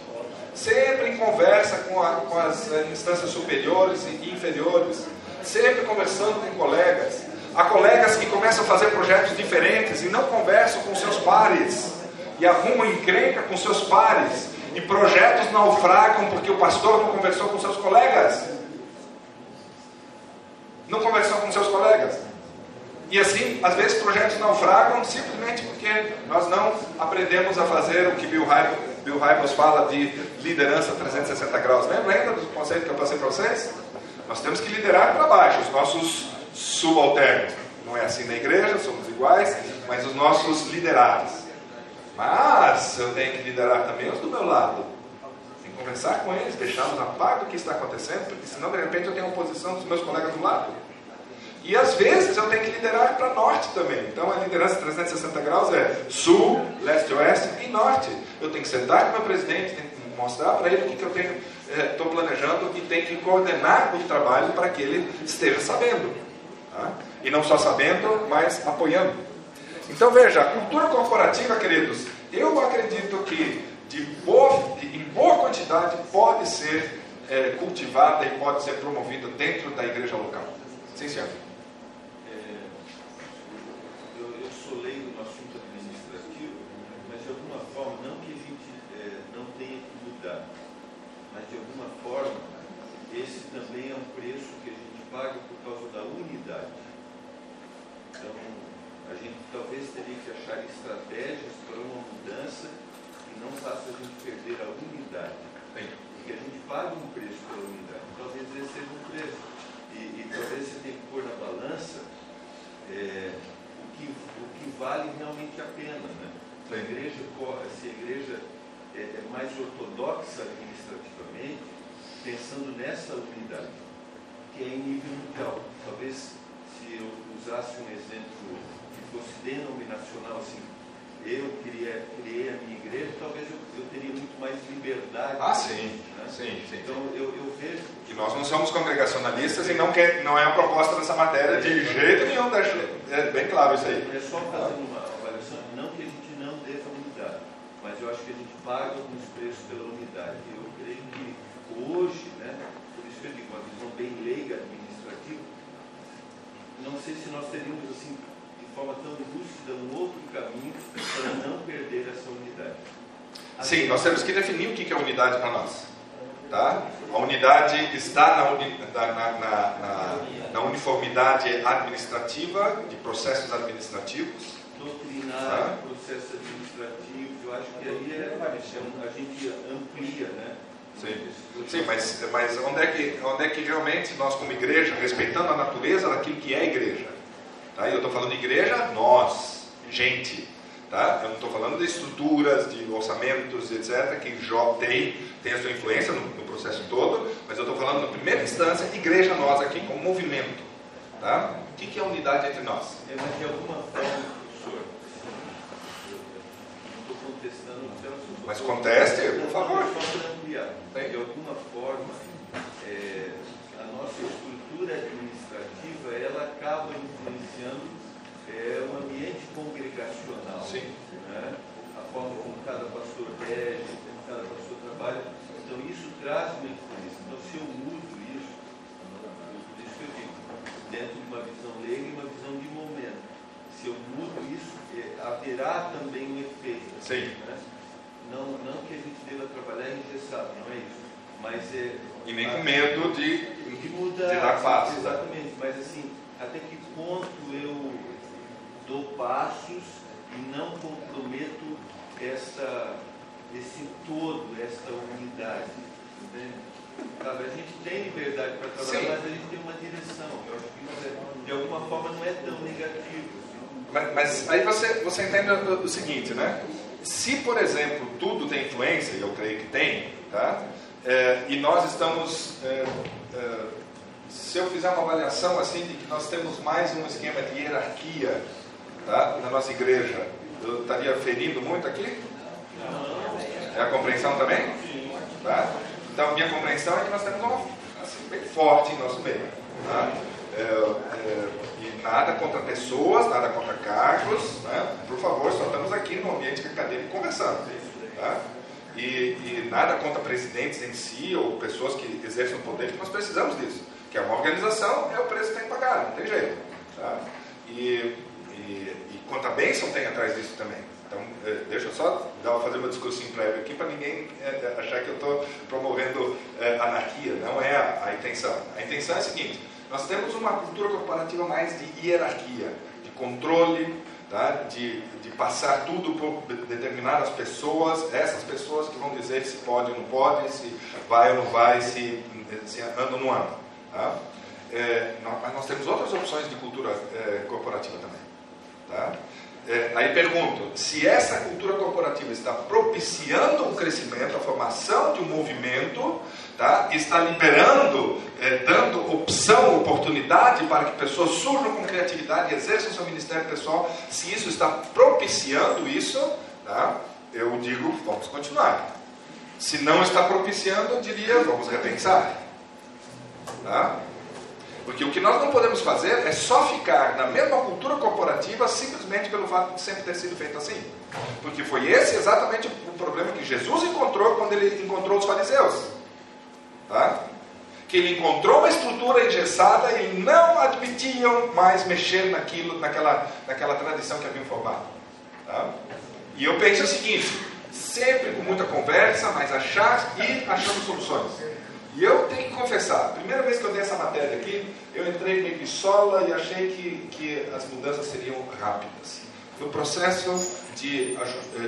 Sempre em conversa com, a, com as eh, instâncias superiores e inferiores. Sempre conversando com colegas. Há colegas que começam a fazer projetos diferentes e não conversam com seus pares. E arrumam encrenca com seus pares. E projetos naufragam porque o pastor não conversou com seus colegas não conversou com seus colegas. E assim, às vezes projetos naufragam simplesmente porque nós não aprendemos a fazer o que Bill Hybels, Bill Hybels fala de liderança 360 graus. Lembra do conceito que eu passei para vocês? Nós temos que liderar para baixo, os nossos subalternos. Não é assim na igreja, somos iguais, mas os nossos liderados. Mas eu tenho que liderar também os do meu lado conversar com eles, deixá-los a par do que está acontecendo, porque senão de repente eu tenho a oposição dos meus colegas do lado. E às vezes eu tenho que liderar para norte também. Então a liderança 360 graus é sul, leste, oeste e norte. Eu tenho que sentar com o meu presidente, tenho que mostrar para ele o que, que eu tenho, estou é, planejando e tenho que coordenar o trabalho para que ele esteja sabendo. Tá? E não só sabendo, mas apoiando. Então veja, cultura corporativa, queridos, eu acredito que de boa, em boa quantidade pode ser é, cultivada e pode ser promovida dentro da igreja local. Sim, senhor. É, eu, eu, sou leigo no assunto administrativo, mas de alguma forma, não que a gente é, não tenha que mudar, mas de alguma forma, esse também é um preço que a gente paga por. Então, a gente talvez teria que achar estratégias para uma mudança não faça a gente perder a unidade. Porque a gente paga um preço pela unidade. Talvez esse seja um preço. E, e talvez você tenha que pôr na balança é, o, que, o que vale realmente a pena. Né? Se a igreja, se a igreja é, é mais ortodoxa administrativamente, pensando nessa unidade, que é em nível mundial. Talvez se eu usasse um exemplo que fosse denominacional, assim, eu queria, criei a minha igreja, talvez eu, eu teria muito mais liberdade. Ah, sim. Né? sim, sim. Então eu, eu vejo. Que nós não somos congregacionalistas e não, quer, não é a proposta dessa matéria de jeito nenhum. É bem claro isso aí. É só fazendo uma avaliação, não que a gente não deva mudar, mas mas eu acho que a gente paga alguns preços pela unidade. Eu creio que hoje, né, por isso que eu digo, uma visão bem leiga administrativa, não sei se nós teríamos assim, de forma tão lúcida, um outro caminho para não perder essa unidade. Sim, nós temos que definir o que é unidade para nós. Tá? A unidade está na, uni, na, na, na, uniformidade administrativa, de processos administrativos. Doutrinário, tá? processos administrativos, eu acho que aí é, é a gente amplia, né? Sim, Sim mas, mas onde, é que, onde é que realmente nós, como igreja, respeitando a natureza daquilo que é igreja? Tá? E eu estou falando de igreja, nós, gente. Tá? Eu não estou falando de estruturas, de orçamentos, etc., que já tem, tem a sua influência no, no processo todo, mas eu estou falando, na primeira instância, igreja nós aqui, como movimento. Tá? O que, que é a unidade entre nós? É, mas de alguma forma, professor, estou contestando Mas conteste, por favor. De alguma forma, é, a nossa estrutura administrativa, ela acaba influenciando é um ambiente congregacional. Sim. Né? A forma como cada pastor rege, como cada pastor trabalha. Então, isso traz uma influência. Então, se eu mudo isso, por isso que eu digo, dentro de uma visão leiga e uma visão de momento. Se eu mudo isso, é, haverá também um efeito. Sim. Né? Não, não que a gente deva trabalhar engessado, não é isso. Mas é. E nem com medo de, de, mudar, de dar passo. Né? Exatamente. Mas assim, até que ponto eu dou passos e não comprometo esta, esse todo, esta unidade. Né? Sabe, a gente tem liberdade para trabalhar, Sim. mas a gente tem uma direção. Eu acho que é, de alguma forma não é tão negativo. Assim. Mas, mas, aí você, você entende o, seguinte, né? Se, por exemplo, tudo tem influência, e eu creio que tem, tá? É, e nós estamos é, é, se eu fizer uma avaliação assim de que nós temos mais um esquema de hierarquia tá? na nossa igreja, eu estaria ferindo muito aqui? É a compreensão também? Tá? Então, minha compreensão é que nós temos uma assim, bem forte em nosso meio. Tá? Nada contra pessoas, nada contra cargos. Né? Por favor, só estamos aqui no ambiente acadêmico conversando. Tá? E, e, nada contra presidentes em si ou pessoas que exercem o poder, nós precisamos disso. Que é uma organização, é o preço que tem que pagar, não tem jeito. Tá? E e, e quanta bênção tem atrás disso também. Então, é, deixa eu só dar, fazer uma discursinho prévio aqui para ninguém é, é, achar que eu estou promovendo anarquia. Não é a, a, intenção. A intenção é a seguinte: nós temos uma cultura corporativa mais de hierarquia, de controle, tá? de, de passar tudo por determinadas pessoas, essas pessoas que vão dizer se pode ou não pode, se vai ou não vai, se, se anda ou não anda. Tá? É, nós, nós temos outras opções de cultura é, corporativa também. Tá? É, aí pergunto: se essa cultura corporativa está propiciando um crescimento, a formação de um movimento? Está liberando, é, dando opção, oportunidade para que pessoas surjam com criatividade e exerçam seu ministério pessoal, se isso está propiciando isso, tá? eu digo: vamos continuar. Se não está propiciando, eu diria: vamos repensar. Tá? Porque o que nós não podemos fazer é só ficar na mesma cultura corporativa simplesmente pelo fato de sempre ter sido feito assim. Porque foi esse exatamente o problema que Jesus encontrou quando ele encontrou os fariseus. Tá? Que ele encontrou uma estrutura engessada e não admitiam mais mexer naquilo, naquela, naquela tradição que haviam formado. Tá? E eu penso o seguinte: sempre com muita conversa, mas achar e achando soluções. E eu tenho que confessar, a primeira vez que eu dei essa matéria aqui, eu entrei meio sola e achei que, que as mudanças seriam rápidas. Foi um processo de,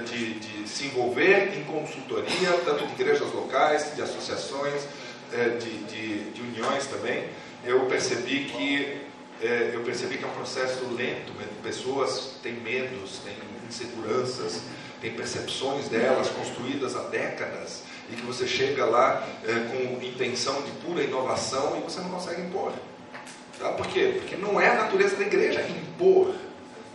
de, de se envolver em consultoria, tanto de igrejas locais, de associações, eh, de, de, de uniões também. Eu percebi que eh, eu percebi que é um processo lento, pessoas têm medos, têm inseguranças, têm percepções delas construídas há décadas e que você chega lá é, com intenção de pura inovação e você não consegue impor. Tá? Por quê? Porque não é a natureza da igreja impor.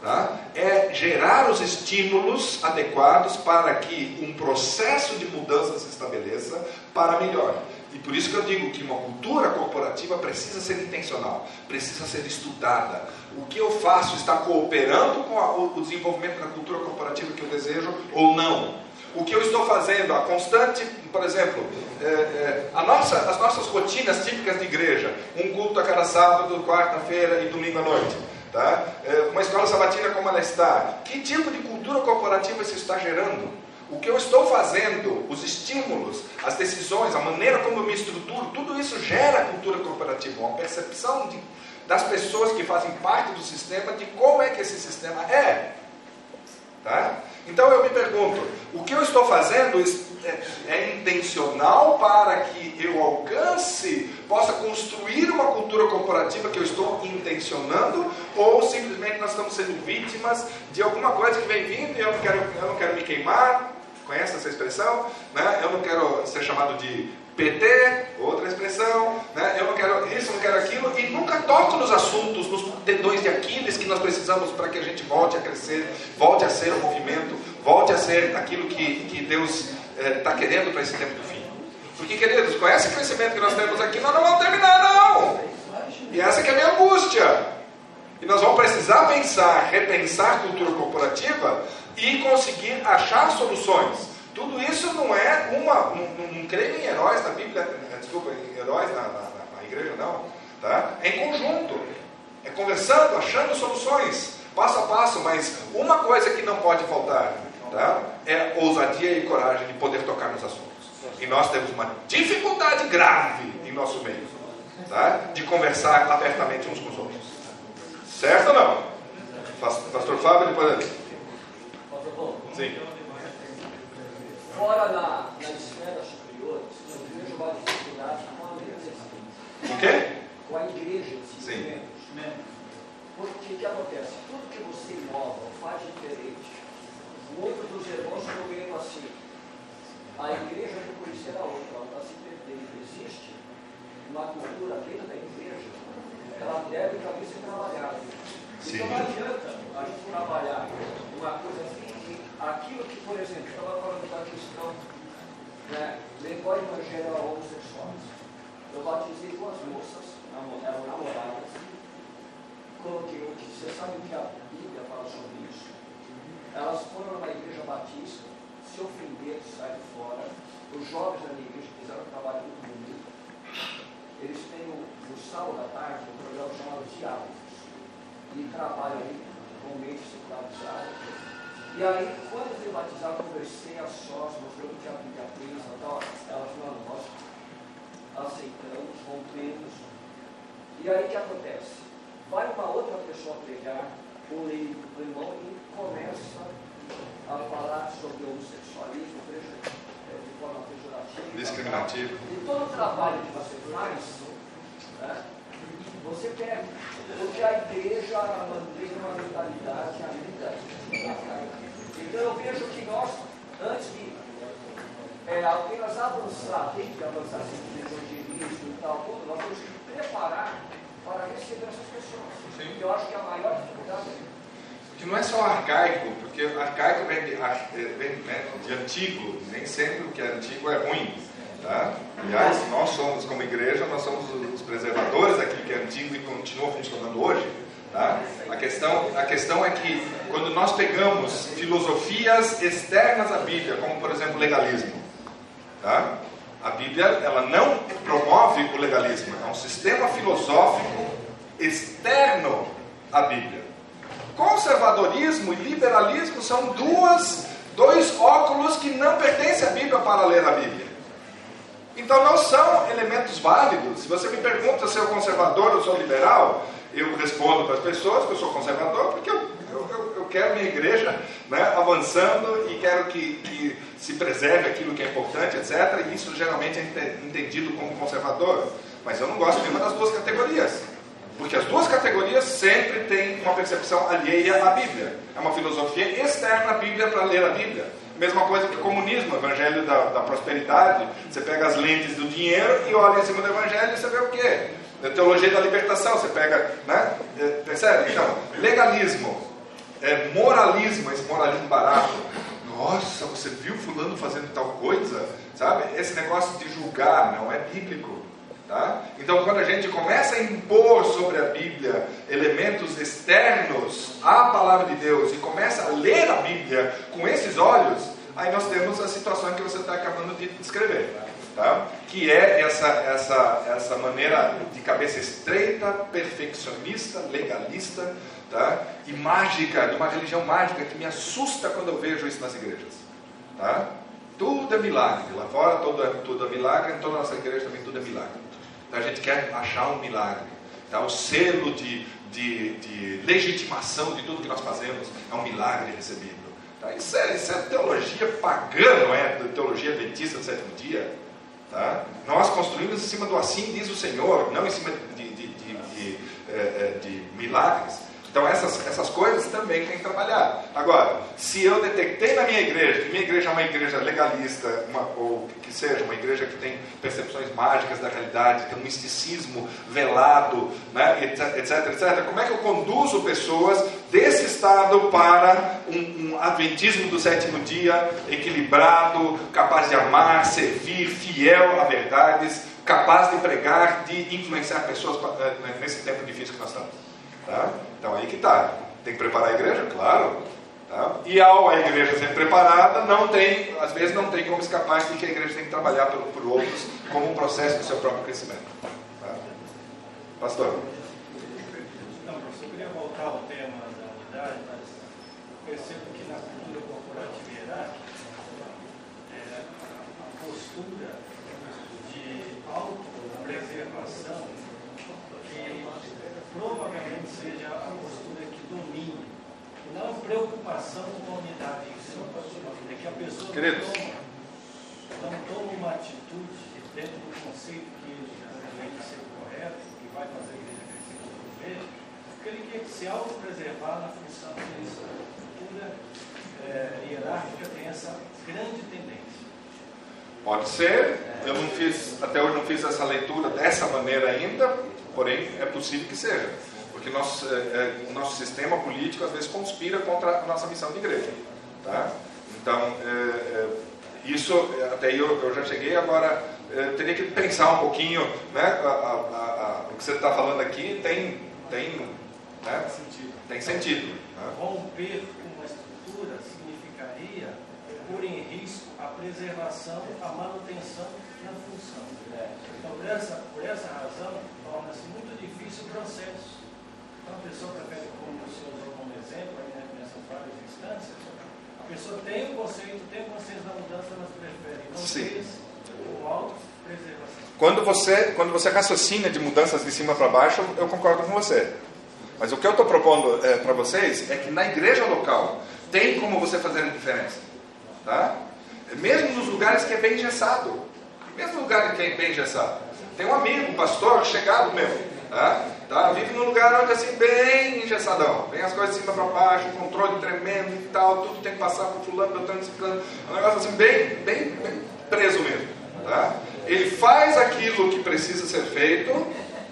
Tá? É gerar os estímulos adequados para que um processo de mudança se estabeleça para melhor. E por isso que eu digo que uma cultura corporativa precisa ser intencional, precisa ser estudada. O que eu faço está cooperando com a, o desenvolvimento da cultura corporativa que eu desejo ou não? o que eu estou fazendo, a constante, por exemplo, é, é, nossa, as nossas rotinas típicas de igreja, um culto a cada sábado, quarta-feira e domingo à noite. Tá? É, uma escola sabatina como ela está. Que tipo de cultura corporativa isso está gerando? O que eu estou fazendo, os estímulos, as decisões, a maneira como eu me estruturo, tudo isso gera cultura corporativa, uma percepção de, das pessoas que fazem parte do sistema de como é que esse sistema é. Tá? Então eu me pergunto, o que eu estou fazendo é, é intencional para que eu alcance, possa construir uma cultura corporativa que eu estou intencionando, ou simplesmente nós estamos sendo vítimas de alguma coisa que vem vindo e eu não quero, eu não quero me queimar? Conhece essa expressão? Né? Eu não quero ser chamado de PT, outra expressão, né? eu não quero isso, não quero aquilo, e nunca toco nos assuntos, nos tendões de Aquiles que nós precisamos para que a gente volte a crescer, volte a ser um movimento, volte a ser aquilo que, que Deus está eh, querendo para esse tempo do fim. Porque, queridos, com esse crescimento que nós temos aqui, nós não vamos terminar, não. E essa que é a minha angústia. E nós vamos precisar pensar, repensar a cultura corporativa e conseguir achar soluções. Tudo isso não é uma. Não, não creio em heróis na Bíblia, eh, desculpa, em heróis na, na, na igreja, não. Tá? É em conjunto. É conversando, achando soluções, passo a passo, mas uma coisa que não pode faltar tá? é ousadia e coragem de poder tocar nos assuntos. E nós temos uma dificuldade grave em nosso meio tá? de conversar abertamente uns com os outros. Certo ou não? Pastor Fábio, depois ali. Sim. Fora na esfera superior, eu vejo várias dificuldades com a igreja. O quê? Com a igreja, Sim. Porque o que acontece? Tudo que você inova, faz diferente. Muitos dos irmãos ficam assim. A igreja não conhecer a outra, ela está se perdendo. Existe uma cultura dentro da igreja, ela deve também ser trabalhada. Sim. Então não adianta a gente trabalhar uma coisa assim aquilo que, por exemplo, estava falando da questão, né, levou o evangelho a homossexuais. Eu batizei duas moças, eram namoradas, coloquei o que você sabe o que a Bíblia fala sobre isso. Elas foram na igreja batista, se ofenderam, saíram fora. Os jovens da minha igreja fizeram um trabalho muito bonito. Eles têm no, no sábado à tarde um programa chamado Diálogos. E trabalham aí com mente secularizada e aí, quando eu fui batizar, conversei a sós, mostrou que tinha presa e tal. Ela falou, nós aceitamos, rompemos. E aí o que acontece? Vai uma outra pessoa pregar, o leigo, o irmão, e começa a falar sobre o homossexualismo é, de forma pejorativa. Discriminativo. E todo o trabalho que você faz, né, você pega. Porque a igreja mantém uma mentalidade ainda então eu vejo que nós, antes de é, apenas avançar, tem que avançar no evangelismo e tal, tudo, nós temos que preparar para receber essas pessoas. Sim. Eu acho que a maior dificuldade é que não é só arcaico, porque arcaico vem de, vem, né, de antigo, nem sempre o que é antigo é ruim. Tá? Aliás, nós somos, como igreja, nós somos os preservadores daquilo que é antigo e continua funcionando hoje. Tá? A, questão, a questão é que quando nós pegamos filosofias externas à Bíblia, como por exemplo legalismo, tá? a Bíblia ela não promove o legalismo, é um sistema filosófico externo à Bíblia. Conservadorismo e liberalismo são duas, dois óculos que não pertencem à Bíblia para ler a Bíblia. Então não são elementos válidos. Se você me pergunta se eu conservador ou sou liberal, eu respondo para as pessoas que eu sou conservador porque eu, eu, eu quero minha igreja né, avançando e quero que, que, se preserve aquilo que é importante, etc. E isso geralmente é entendido como conservador. Mas eu não gosto nenhuma das duas categorias. Porque as duas categorias sempre têm uma percepção alheia à Bíblia. É uma filosofia externa à Bíblia para ler a Bíblia. Mesma coisa que o comunismo, o evangelho da, da prosperidade. Você pega as lentes do dinheiro e olha em cima do evangelho e você vê o quê? É teologia da libertação, você pega, né? É, percebe? Então, legalismo, é, moralismo, esse moralismo barato. Nossa, você viu fulano fazendo tal coisa? Sabe? Esse negócio de julgar não é bíblico. Tá? Então, quando a gente começa a impor sobre a Bíblia elementos externos à palavra de Deus e começa a ler a Bíblia com esses olhos, aí nós temos a situação que você está acabando de descrever. Tá? Que é essa, essa, essa maneira de cabeça estreita, perfeccionista, legalista tá? e mágica, de uma religião mágica que me assusta quando eu vejo isso nas igrejas. Tá? Tudo é milagre. Lá fora tudo é, tudo é milagre, em toda a nossa igreja também tudo é milagre. Então a gente quer achar um milagre. Tá? O selo de, de, de legitimação de tudo que nós fazemos é um milagre recebido. Tá? Isso, é, isso é teologia pagã, não é? Teologia adventista do sétimo dia. Tá? Nós construímos em cima do assim diz o Senhor, não em cima de, de, de, de, eh, de milagres. Então essas, essas coisas também tem que trabalhar. Agora, se eu detectei na minha igreja que minha igreja é uma igreja legalista, uma, ou que seja uma igreja que tem percepções mágicas da realidade, tem um misticismo velado, né, etc, etc, etc, como é que eu conduzo pessoas desse estado para um, um adventismo do sétimo dia, equilibrado, capaz de amar, servir, fiel a verdades, capaz de pregar, de influenciar pessoas eh, nesse tempo difícil que nós estamos? Tá? Então aí que está. Tem que preparar a igreja? Claro. Tá? E ao a igreja ser preparada, não tem, às vezes não tem como escapar de que a igreja tem que trabalhar por, por outros como um processo do seu próprio crescimento. Tá? Pastor. Não, eu queria voltar ao tema da unidade, mas percebo que na cultura corporativa hierárquica, é, a postura de autopreservação provavelmente seja a postura que domine, não preocupação com a unidade é que a pessoa não toma, não toma uma atitude dentro do conceito que ele deveria ser correto, que vai fazer ele crescer como vejo, porque ele quer se autopreservar na função disso. A cultura é, hierárquica tem essa grande tendência. Pode ser, eu não fiz, até hoje não fiz essa leitura dessa maneira ainda, Porém, é possível que seja, porque nosso, é, é, o nosso sistema político às vezes conspira contra a nossa missão de igreja. Tá? Então, é, é isso, até eu, eu, já cheguei, agora teria que pensar um pouquinho, né? A, a, a, o que você está falando aqui tem, tem, né? sentido. Tem sentido. Né? Romper uma estrutura significaria pôr em risco a preservação, a manutenção na função. Então, por essa, por essa razão, torna-se muito difícil o processo. Então, a pessoa prefere, como o senhor usou como exemplo, aí, né, nessas várias instâncias, a pessoa tem o conceito, tem o conceito da mudança, mas prefere não Sim. com autopreservação. Quando você, quando você raciocina de mudanças de cima para baixo, eu concordo com você. Mas o que eu estou propondo é, para vocês é que na igreja local tem como você fazer a diferença. Tá? Mesmo nos lugares que é bem engessado. Mesmo lugar que é bem engessado. Tem um amigo, um pastor, chegado mesmo. Tá? Tá? Vive num lugar onde assim, bem engessadão. Vem as coisas de cima para baixo, controle tremendo e tal, tudo tem que passar por fulano, beltrano, ciclano. Um negócio assim, bem, bem, bem preso mesmo. Tá? Ele faz aquilo que precisa ser feito,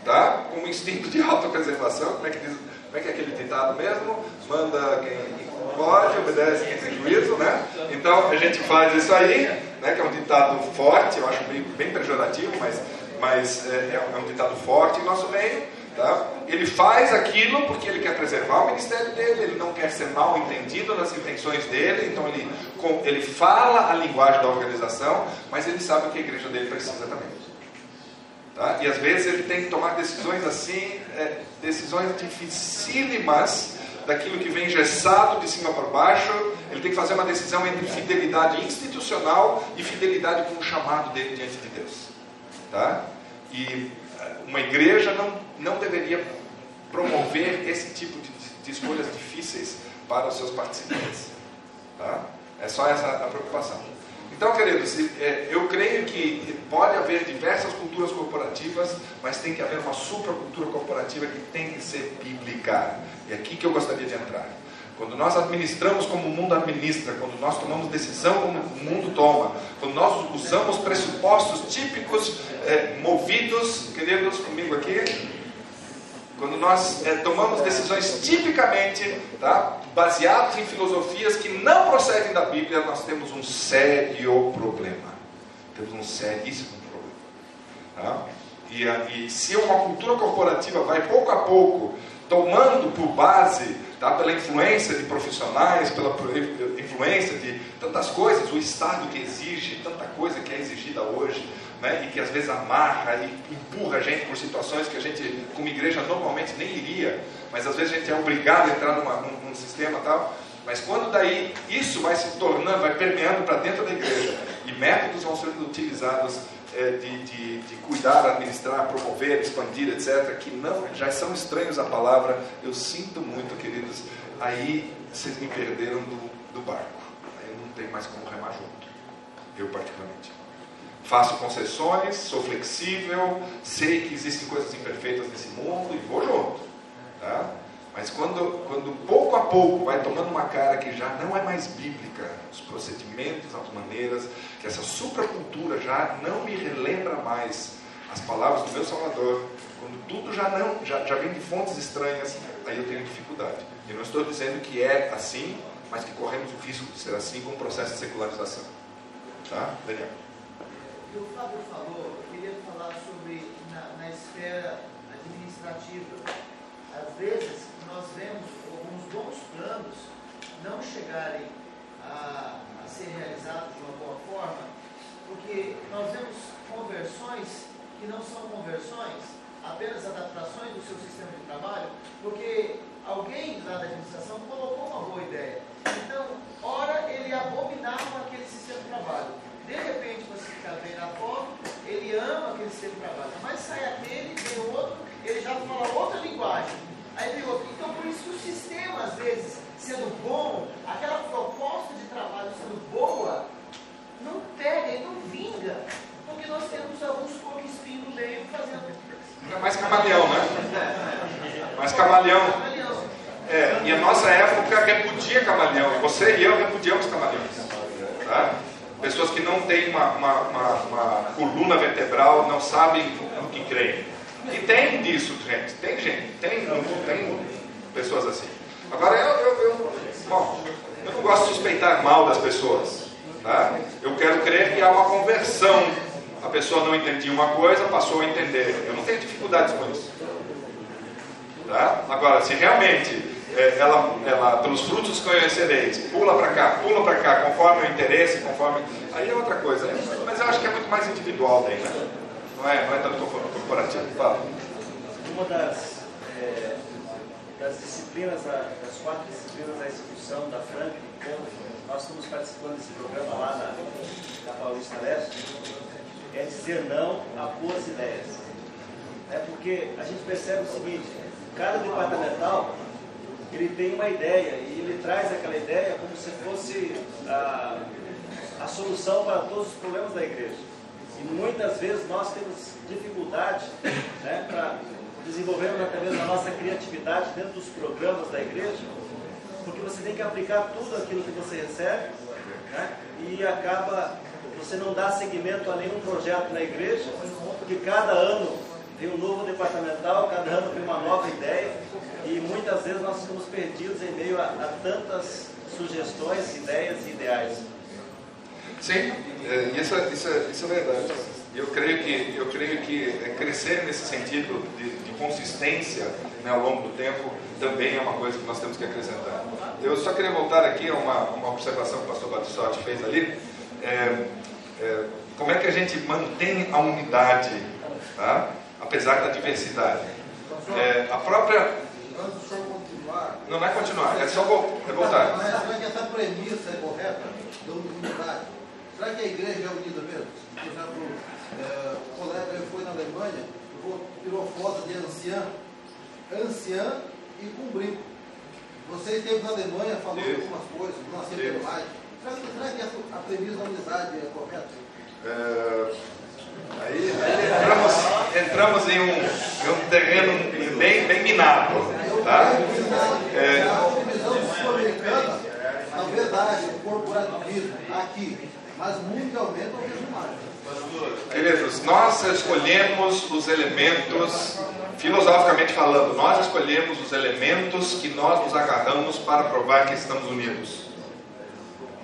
tá? com um instinto de autopreservação. Como é que, diz, como é, que é aquele ditado mesmo? Manda quem pode, obedece quem tem juízo, né? Então a gente faz isso aí, né? que é um ditado forte, eu acho bem, bem pejorativo, mas mas é, é, é um ditado forte em nosso meio. Tá? Ele faz aquilo porque ele quer preservar o ministério dele, ele não quer ser mal entendido nas intenções dele, então ele, com, ele fala a linguagem da organização, mas ele sabe o que a igreja dele precisa também. Tá? E às vezes ele tem que tomar decisões assim, é, decisões dificílimas, daquilo que vem gessado de cima para baixo, ele tem que fazer uma decisão entre fidelidade institucional e fidelidade com o chamado dele diante de Deus. Tá? E eh, uma igreja não, não deveria promover esse tipo de, de escolhas difíceis para os seus participantes. Tá? É só essa a preocupação. Então, queridos, eh, eu creio que pode haver diversas culturas corporativas, mas tem que haver uma supracultura corporativa que tem que ser bíblica. E é aqui que eu gostaria de entrar. Quando nós administramos como o mundo administra, quando nós tomamos decisão como o mundo toma, quando nós usamos pressupostos típicos, é, movidos, queridos, comigo aqui, quando nós é, tomamos decisões tipicamente tá, baseadas em filosofias que não procedem da Bíblia, nós temos um sério problema. Temos um seríssimo problema. Tá? E, e se uma cultura corporativa vai pouco a pouco tomando por base, tá, pela influência de profissionais, pela influência de tantas coisas, o Estado que exige tanta coisa que é exigida hoje, né, e que às vezes amarra e empurra a gente por situações que a gente, como igreja, normalmente nem iria, mas às vezes a gente é obrigado a entrar numa, num, num sistema tal. Mas quando daí isso vai se tornando, vai permeando para dentro da igreja, e métodos vão sendo utilizados de, de, de, cuidar, administrar, promover, expandir, etc., que não já são estranhos à palavra, eu sinto muito, queridos, aí vocês me perderam do, do barco. Aí não tem mais como remar junto. Eu, particularmente. Faço concessões, sou flexível, sei que existem coisas imperfeitas nesse mundo e vou junto. Tá? Mas quando, quando pouco a pouco vai tomando uma cara que já não é mais bíblica, os procedimentos, as maneiras, que essa supracultura já não me relembra mais as palavras do meu Salvador, quando tudo já não já, já vem de fontes estranhas, aí eu tenho dificuldade. Eu não estou dizendo que é assim, mas que corremos o risco de ser assim com o processo de secularização. Tá? Daniel. O Fábio falou, eu queria falar sobre na, na esfera administrativa. Às vezes, nós vemos alguns bons planos não chegarem a, a ser realizados de uma boa forma, porque nós vemos conversões que não são conversões, apenas adaptações do seu sistema de trabalho, porque alguém lá da administração colocou uma boa ideia. Então, ora ele abominava aquele sistema de trabalho. De repente, você fica bem na foto, ele ama aquele sistema de trabalho. Mas sai aquele, vem outro, ele já fala outra linguagem. Aí. Então, por isso que o sistema, às vezes, sendo bom, aquela proposta de trabalho sendo boa, não pega e não vinga. Porque nós temos alguns poucos espinhos no meio fazendo. É mais camaleão, né? Mais camaleão. É, e a nossa época repudia camaleão. Você e eu repudiamos camaleões. Tá? Pessoas que não têm uma, uma, uma, uma coluna vertebral, não sabem no que creem. E tem disso, gente. Tem gente. Tem, tem pessoas assim. Agora, eu, eu, eu, bom, eu não gosto de suspeitar mal das pessoas. Tá? Eu quero crer que há uma conversão. A pessoa não entendia uma coisa, passou a entender. Eu não tenho dificuldades com isso. Tá? Agora, se realmente é, ela, ela, pelos frutos conhecereis, pula para cá, pula para cá, conforme o interesse, conforme. Aí é outra coisa. Mas eu acho que é muito mais individual daí, né? Não é, não é tanto corporativo. Fala. Uma das, é, das disciplinas, das quatro disciplinas da instituição da Franklin, nós estamos participando desse programa lá na, na Paulista Leste, é dizer não a boas ideias. É porque a gente percebe o seguinte, cada departamental ele tem uma ideia e ele traz aquela ideia como se fosse a, a solução para todos os problemas da igreja. Muitas vezes nós temos dificuldade né, para desenvolvermos até mesmo a nossa criatividade dentro dos programas da igreja, porque você tem que aplicar tudo aquilo que você recebe né, e acaba, você não dá seguimento a nenhum projeto na igreja, porque cada ano tem um novo departamental, cada ano tem uma nova ideia e muitas vezes nós ficamos perdidos em meio a, a tantas sugestões, ideias e ideais. Sim, é, isso, é, isso, é, isso é verdade. Eu creio que, eu creio que é, crescer nesse sentido de, de consistência né, ao longo do tempo também é uma coisa que nós temos que acrescentar. Eu só queria voltar aqui a uma, uma observação que o pastor Batistotti fez ali. É, é, como é que a gente mantém a unidade, tá? apesar da diversidade? É, a própria. Não, é continuar, é só voltar. Mas essa premissa é correta da unidade. Será que a igreja é unida mesmo? Por exemplo, é, o colega foi na Alemanha, tirou foto de anciã, anciã e com brinco. Você esteve na Alemanha, falou Isso. algumas coisas, nasceu pelo mais. Será, será que a, a premissa da unidade é correta? É, aí, aí entramos, entramos em, um, em um terreno bem, bem minado. Tá? É, a divisão sul-americana, na verdade, o corporativismo aqui mas não vejo mais. Queridos, nós escolhemos os elementos, filosoficamente falando, nós escolhemos os elementos que nós nos agarramos para provar que estamos unidos.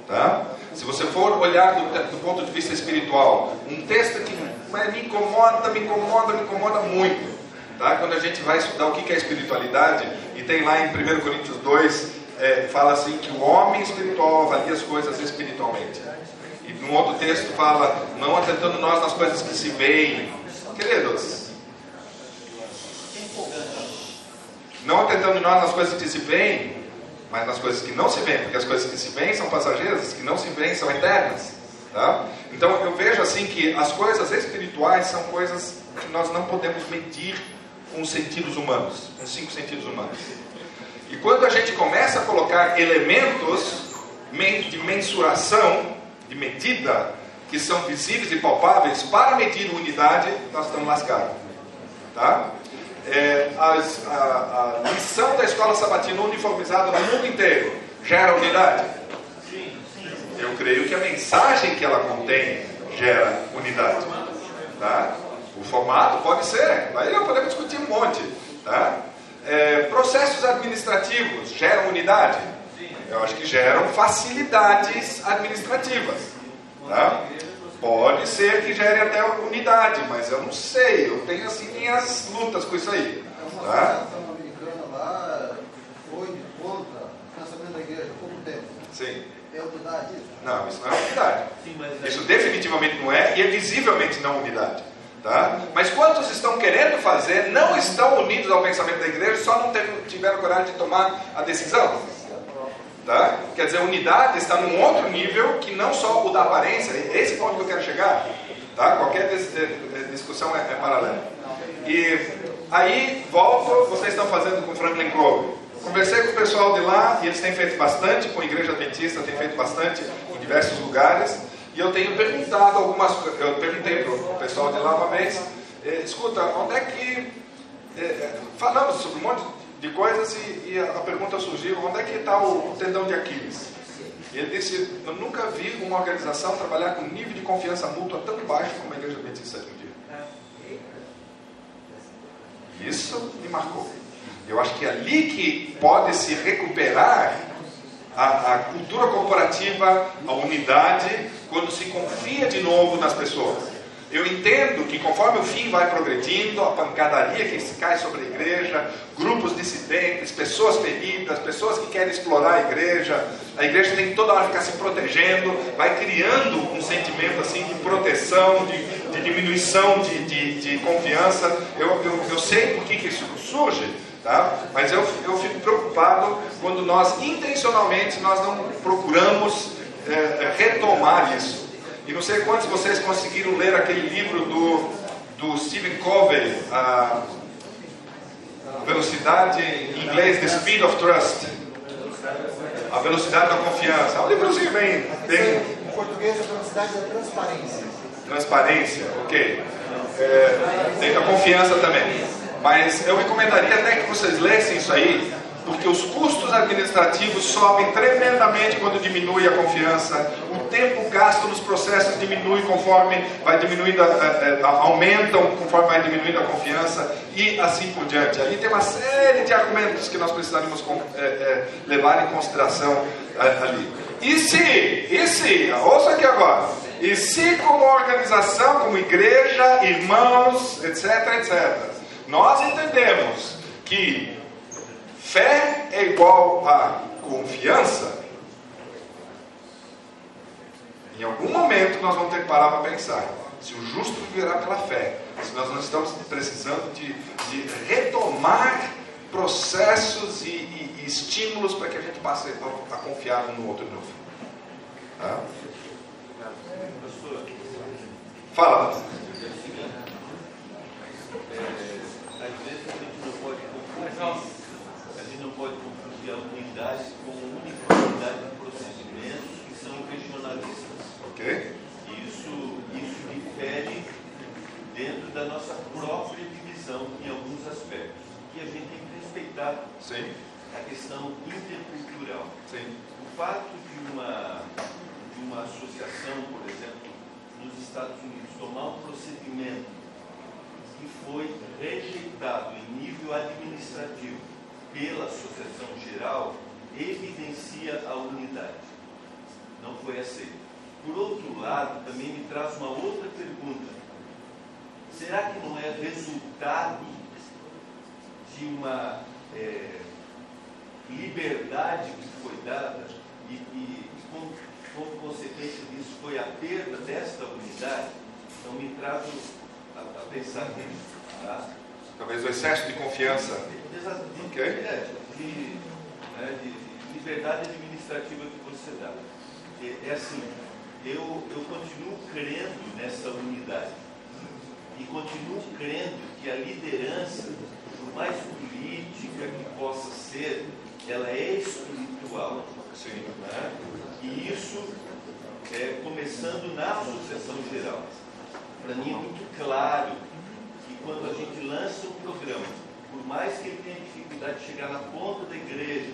Tá? Se você for olhar do, do ponto de vista espiritual, um texto que me incomoda, me incomoda, me incomoda muito, Tá? Quando a gente vai estudar o que é espiritualidade, e tem lá em 1 Coríntios 2, é, fala assim que o homem espiritual avalia as coisas espiritualmente. Num outro texto fala, não atentando nós nas coisas que se veem. Queridos, não atentando nós nas coisas que se veem, mas nas coisas que não se veem, porque as coisas que se veem são passageiras, as que não se veem são eternas. Tá? Então eu vejo assim que as coisas espirituais são coisas que nós não podemos medir com os sentidos humanos, com os cinco sentidos humanos. E quando a gente começa a colocar elementos de mensuração, de medida, que são visíveis e palpáveis para medir unidade, nós estamos lascados. Tá? É, as, a, a, lição da escola sabatina uniformizada no mundo inteiro gera unidade? Eu creio que a mensagem que ela contém gera unidade. Tá? O formato pode ser, aí podemos discutir um monte. Tá? É, processos administrativos geram unidade? Eu acho que geram facilidades administrativas. Tá? Pode ser que gere até unidade, mas eu não sei. Eu tenho assim minhas lutas com isso aí. Tá? lá foi de contra o pensamento da igreja há pouco tempo. Sim. É unidade isso? Não, isso não é unidade. Isso definitivamente não é e é visivelmente não unidade. Tá? Mas quantos estão querendo fazer, não estão unidos ao pensamento da igreja, só não tiveram coragem de tomar a decisão? Tá? Quer dizer, a unidade está num outro nível que não só o da aparência, é esse ponto que eu quero chegar. Tá? Qualquer discussão é, é paralela. E aí, volto, vocês estão fazendo com Franklin Covey. Conversei com o pessoal de lá e eles têm feito bastante, com a Igreja Adventista, têm feito bastante em diversos lugares. E eu tenho perguntado algumas coisas. Eu perguntei para o pessoal de lá uma vez: eh, escuta, onde é que. Eh, falamos sobre um monte de coisas e, e a, pergunta surgiu: onde é que está o, o tendão de Aquiles? Ele disse: Eu nunca vi uma organização trabalhar com nível de confiança mútua tão baixo como a Igreja Adventista de um dia. Isso me marcou. Eu acho que é ali que pode se recuperar a, a cultura corporativa, a unidade, quando se confia de novo nas pessoas. Eu entendo que conforme o fim vai progredindo, a pancadaria que se cai sobre a igreja, grupos dissidentes, pessoas feridas, pessoas que querem explorar a igreja, a igreja tem que toda hora ficar se protegendo, vai criando um sentimento assim de proteção, de, de diminuição de, de, de confiança. Eu, eu, eu, sei por que, isso surge, tá? mas eu, eu fico preocupado quando nós intencionalmente nós não procuramos é, retomar isso. E não sei quantos de vocês conseguiram ler aquele livro do, do Stephen Covey, a velocidade, em inglês, The Speed of Trust. A velocidade da confiança. É um livrozinho bem. bem... Em português, a velocidade da transparência. Transparência, ok. É, tem a confiança também. Mas eu recomendaria até que vocês lessem isso aí, porque os custos administrativos sobem tremendamente quando diminui a confiança, o tempo gasto nos processos diminui conforme vai diminuindo, aumentam conforme vai diminuindo a confiança e assim por diante. Ali tem uma série de argumentos que nós precisaríamos é, levar em consideração ali. E se, e se, ouça aqui agora, e se como organização, como igreja, irmãos, etc, etc, nós entendemos que Fé é igual a confiança. Em algum momento nós vamos ter que parar para pensar se o justo viverá pela fé, se nós não estamos precisando de, de retomar processos e, e, e estímulos para que a gente passe a, a confiar um no outro de novo. Tá? Fala. pode confundir a unidade com uniformidade de procedimentos que são regionalistas. Ok. Isso, isso difere dentro da nossa própria divisão em alguns aspectos. E a gente tem que respeitar Sim. a questão intercultural. Sim. O fato de uma, de uma associação, por exemplo, nos Estados Unidos, tomar um procedimento que foi rejeitado em nível administrativo pela Associação Geral evidencia a unidade. Não foi aceito. Por outro lado, também me traz uma outra pergunta. Será que não é resultado de uma é, liberdade que foi dada e, e como, como, consequência disso foi a perda desta unidade, então me trago a, a pensar nisso. Tá? Talvez o excesso de confiança. De, okay. é, de, né, de liberdade administrativa que você dá. É, é assim, eu, eu continuo crendo nessa unidade. E continuo crendo que a liderança, por mais política que possa ser, ela é espiritual. Sim. Né? E isso é começando na associação geral. Para mim é muito claro que quando a gente lança um programa, mais que ele tenha dificuldade de chegar na ponta da igreja,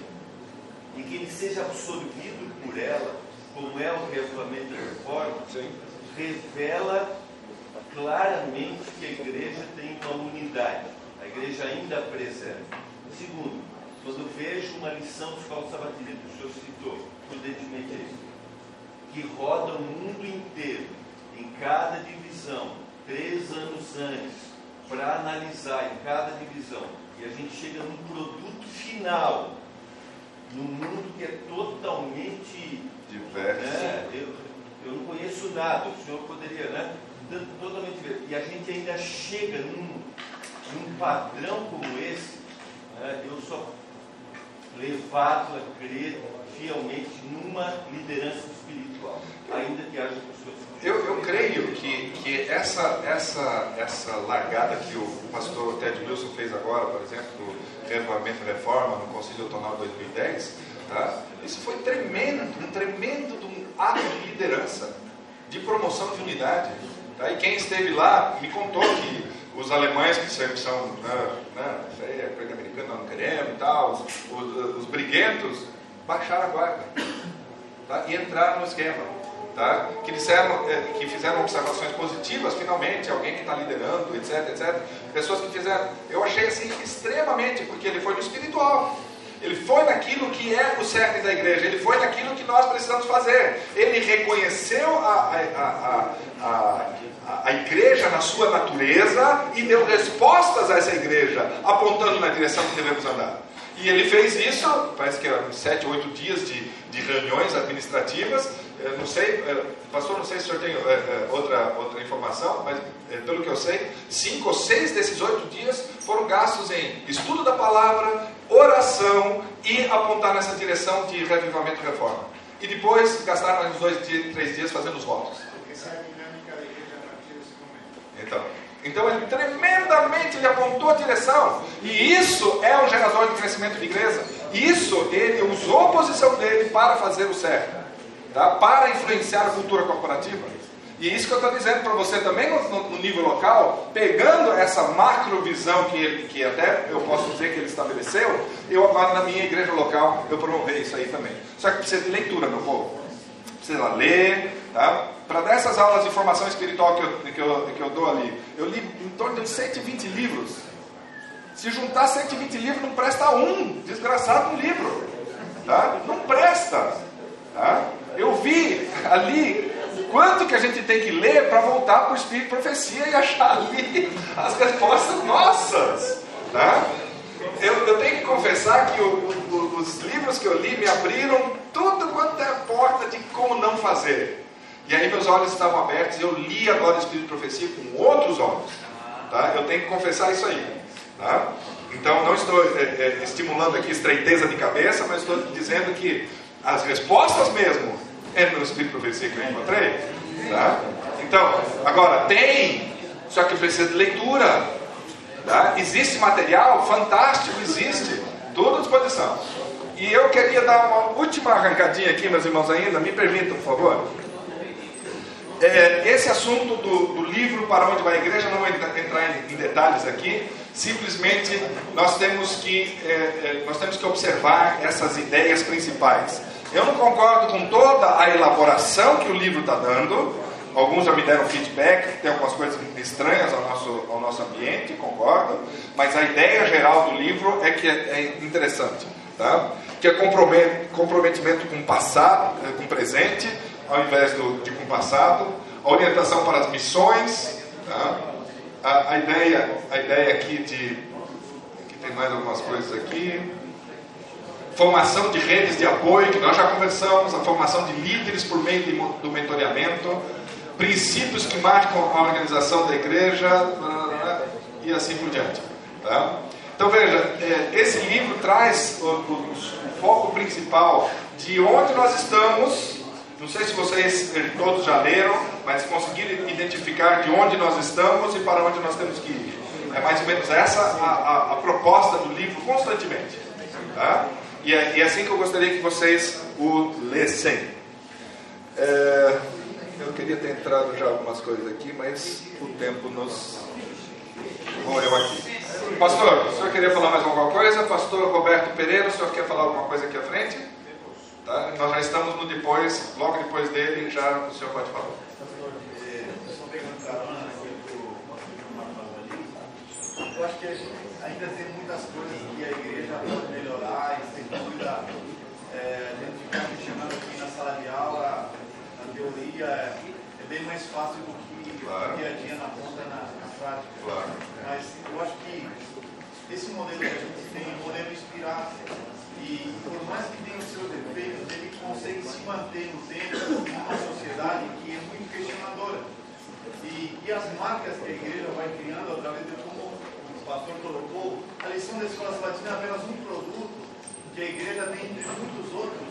e que ele seja absorvido por ela, como é o regulamento da reforma, Sim. revela claramente que a igreja tem uma unidade, a igreja ainda preserva. Segundo, quando vejo uma lição de escola sabatina, que o senhor citou, prudentemente é isso, que roda o mundo inteiro, em cada divisão, três anos antes, para analisar em cada divisão, e a gente chega num produto final, num mundo que é totalmente diverso. Né? Eu, eu não conheço nada, o senhor poderia, né? Totalmente diverso. E a gente ainda chega num, num padrão como esse, né? eu sou levado a crer fielmente numa liderança espiritual, ainda que haja pessoas. Eu, eu creio que, que essa, essa, essa largada que o pastor Ted Wilson fez agora, por exemplo, do Renovamento e Reforma no Conselho Autonômico 2010, tá? isso foi tremendo, um tremendo um ato de liderança, de promoção de unidade. Tá? E quem esteve lá me contou que os alemães que sempre são, né, né, isso aí é coisa americana, não queremos e tal, os, os, os briguentos, baixaram a guarda tá? e entraram no esquema. Tá? Que, disseram, é, que fizeram observações positivas, finalmente, alguém que está liderando, etc, etc. Pessoas que fizeram. Eu achei assim extremamente, porque ele foi no espiritual. Ele foi naquilo que é o cerne da igreja, ele foi naquilo que nós precisamos fazer. Ele reconheceu a, a, a, a, igreja na sua natureza e deu respostas a essa igreja, apontando na direção que devemos andar. E ele fez isso, parece que eram sete, oito dias de, de reuniões administrativas. Eu não sei, pastor, não sei se o senhor tem outra, outra informação, mas pelo que eu sei, cinco ou seis desses oito dias foram gastos em estudo da palavra, oração e apontar nessa direção de revivamento e reforma. E depois gastaram mais uns dois, três dias fazendo os votos. Essa é a dinâmica da igreja a partir desse momento. Então, então ele tremendamente ele apontou a direção. E isso é um gerador de crescimento de igreja. Isso ele usou a posição dele para fazer o certo. Tá? Para influenciar a cultura corporativa. E isso que eu estou dizendo para você também no, no, nível local, pegando essa macrovisão que, ele, que até eu posso dizer que ele estabeleceu, eu agora na minha igreja local eu promover isso aí também. Só que precisa de leitura, meu povo. Precisa ler, tá? Para dessas aulas de formação espiritual que eu, que, eu, que eu dou ali, eu li em torno de 120 livros. Se juntar 120 livros, não presta um, desgraçado um livro. Tá? Não presta. Tá? Eu vi ali quanto que a gente tem que ler para voltar para o Espírito Profecia e achar ali as respostas nossas. Tá? Eu, eu tenho que confessar que o, o, os livros que eu li me abriram tudo quanto é porta fazer. E aí meus olhos estavam abertos e eu li agora o Espírito de Profecia com outros olhos. Tá? Eu tenho que confessar isso aí. Tá? Então não estou é, é, estimulando aqui estreiteza de cabeça, mas estou dizendo que as respostas mesmo é no Espírito de Profecia que eu encontrei. Tá? Então, agora tem, só que precisa de leitura. Tá? Existe material fantástico, existe, tudo à disposição. E eu queria dar uma última arrancadinha aqui, meus irmãos, ainda, me permitam, por favor. É, esse assunto do, do, livro Para Onde Vai a Igreja, não vou entrar em, em detalhes aqui, simplesmente nós temos, que, é, é, nós temos que observar essas ideias principais. Eu não concordo com toda a elaboração que o livro está dando. Alguns já me deram feedback, tem algumas coisas estranhas ao nosso, ao nosso ambiente, concordo. Mas a ideia geral do livro é que é, é interessante. Tá? Que é comprometimento com o passado, eh, com o presente, ao invés do, de com o passado. A orientação para as missões. Tá? A, a, ideia, a ideia aqui de Tem mais algumas coisas aqui. Formação de redes de apoio, que nós já conversamos, a formação de líderes por meio de, do mentoreamento, princípios que marcam a organização da igreja e assim por diante. Tá? Então veja, é, esse livro traz o, o, o foco principal de onde nós estamos não sei se vocês eh, todos já leram, mas conseguiram identificar de onde nós estamos e para onde nós temos que ir. É mais ou menos essa a, a, a proposta do livro constantemente. Tá? E, é, é assim que eu gostaria que vocês o lessem. É, eu queria ter entrado já algumas coisas aqui, mas o tempo nos morreu aqui. Pastor, o senhor queria falar mais alguma coisa? Pastor Roberto Pereira, o senhor quer falar alguma coisa aqui à frente? Tá? Nós já estamos no depois, logo depois dele, já o senhor pode falar. Eu acho que ainda tem muitas coisas que a igreja pode melhorar e sem dúvida é, a gente ficar questionando aqui na sala de aula, na teoria, é, é bem mais fácil do que claro. dia a dia na ponta, na prática. Claro. Mas eu acho que esse modelo que a gente tem é um modelo inspirado e por mais que tenha os seus defeitos, ele consegue se manter no tempo numa sociedade que é muito questionadora. E, e as marcas que a igreja vai criando através de como o pastor colocou, a lição da escola sabatina é apenas um produto que a igreja tem entre muitos outros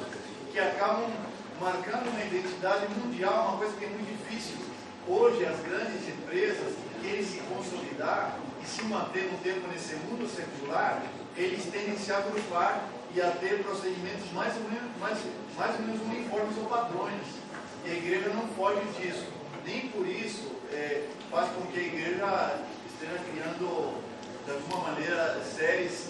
que acabam marcando uma identidade mundial, uma coisa que é muito difícil. Hoje, as grandes empresas querem se consolidar e se manter no tempo nesse mundo secular, eles tendem a se agrupar e a ter procedimentos mais ou menos, mais, mais ou menos uniformes ou padrões. E a igreja não foge disso. Nem por isso é, faz com que a igreja esteja criando, de alguma maneira, séries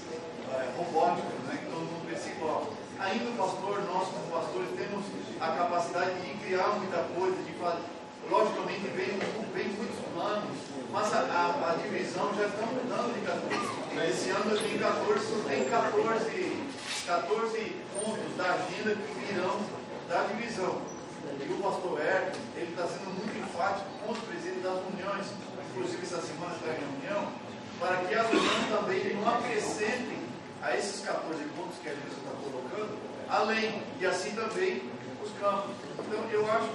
é, robóticas, né, que todo mundo igual. Ainda o pastor, nós como pastores, temos a capacidade de criar muita coisa, de fazer. Logicamente, vem, vem muitos planos, mas a, a, a divisão já está mudando de 14. Esse ano tem 14, tem 14 14 pontos da agenda que virão da divisão. E o pastor Hércules, ele está sendo muito enfático com os presidentes das uniões, inclusive essa semana está em reunião, para que as uniões também não acrescentem a esses 14 pontos que a gente está colocando, além, e assim também os campos. Então, eu acho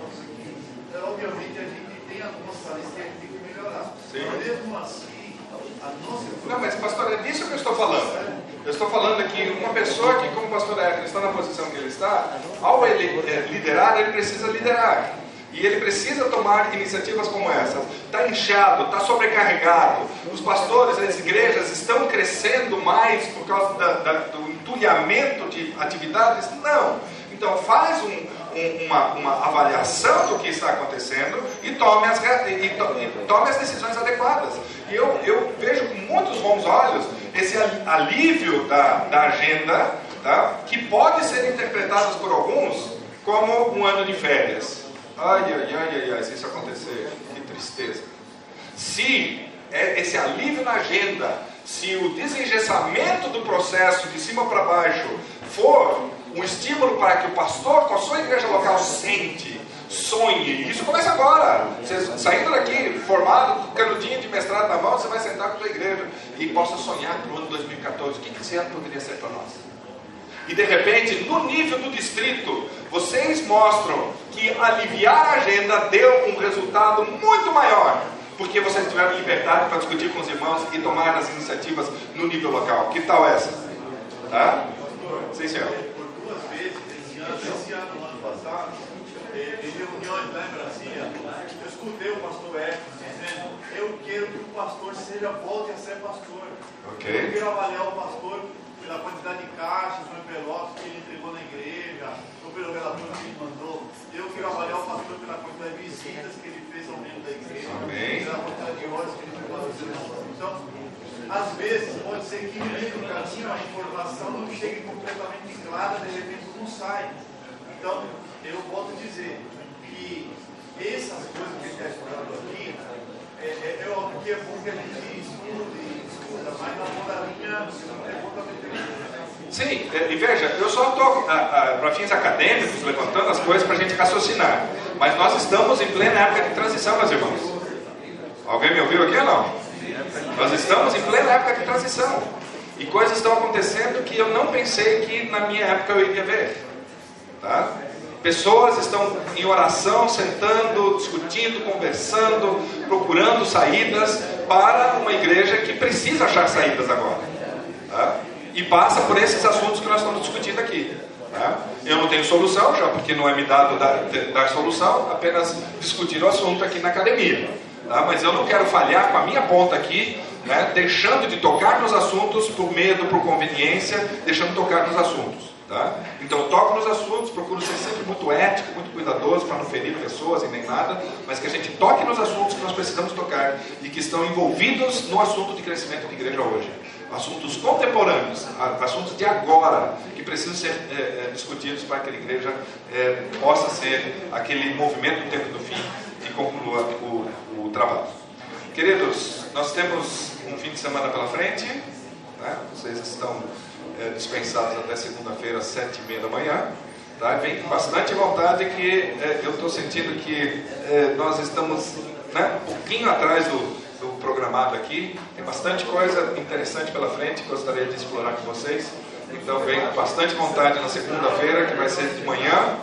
que, obviamente, a gente tem algumas falhas que a gente tem que melhorar. Sim. Mas mesmo assim, a nossa. Não, mas, pastor, é disso que eu estou falando. Eu estou falando aqui, uma pessoa que, como o pastor Hércules está na posição que ele está, ao ele é, liderar, ele precisa liderar. E ele precisa tomar iniciativas como essas. Está inchado, está sobrecarregado. Os pastores, as igrejas estão crescendo mais por causa da, da, do entulhamento de atividades? Não. Então faz um, uma, uma, avaliação do que está acontecendo e tome as, e, e tome as decisões adequadas. E eu, eu vejo com muitos bons olhos esse alívio da, da agenda, tá? que pode ser interpretado por alguns como um ano de férias. Ai, ai, ai, ai, ai, se isso acontecer, que tristeza. Se é esse alívio na agenda, se o desengessamento do processo de cima para baixo for um estímulo para que o pastor com a sua igreja local sente, sonhe. Isso começa agora. Você saindo daqui, formado, canudinho de mestrado na mão, você vai sentar com a sua igreja e possa sonhar para o ano 2014. O que esse ano poderia ser para nós? E de repente, no nível do distrito, vocês mostram que aliviar a agenda deu um resultado muito maior, porque vocês tiveram liberdade para discutir com os irmãos e tomar as iniciativas no nível local. Que tal essa? Tá? Sim, senhor. Reuniões lá em Brasília, eu escutei o pastor Hércules dizendo, eu quero que o pastor seja, volte a ser pastor. Okay. Eu quero avaliar o pastor pela quantidade de caixas ou envelopes que ele entregou na igreja, ou pelo relator que ele mandou. Eu quero avaliar o pastor pela quantidade de visitas que ele fez ao membro da igreja, Amém. pela quantidade de horas que ele fez ao Então, às vezes, pode ser que no meio do caminho a informação não chegue completamente clara, de repente não sai. Então, eu volto a dizer, que essas coisas que a gente está estudando aqui, é, é, é óbvio que é bom que a gente estude, escuta, mas na mandarinha é bom também Sim, e veja, eu só estou, para fins acadêmicos, levantando as coisas para a gente raciocinar. Mas nós estamos em plena época de transição, meus irmãos. Alguém me ouviu aqui ou não? Nós estamos em plena época de transição. E coisas estão acontecendo que eu não pensei que na minha época eu iria ver. Tá? Pessoas estão em oração, sentando, discutindo, conversando, procurando saídas para uma igreja que precisa achar saídas agora. Tá? E passa por esses assuntos que nós estamos discutindo aqui. Tá? Eu não tenho solução, já porque não é me dado dar, dar solução, apenas discutir o assunto aqui na academia. Tá? Mas eu não quero falhar com a minha ponta aqui, né? deixando de tocar nos assuntos por medo, por conveniência, deixando de tocar nos assuntos. Tá? Então toco nos assuntos, procuro ser sempre muito ético, muito cuidadoso para não ferir pessoas e nem nada, mas que a gente toque nos assuntos que nós precisamos tocar e que estão envolvidos no assunto de crescimento da igreja hoje. Assuntos contemporâneos, assuntos de agora, que precisam ser é, é, discutidos para que a igreja é, possa ser aquele movimento do tempo do fim e conclua o, trabalho. Queridos, nós temos um fim de semana pela frente, né? vocês estão é, dispensados até segunda-feira, às sete e meia da manhã. Tá? Vem com bastante vontade que é, eu estou sentindo que é, nós estamos né, um pouquinho atrás do, do programado aqui. Tem bastante coisa interessante pela frente que gostaria de explorar com vocês. Então vem com bastante vontade na segunda-feira, que vai ser de manhã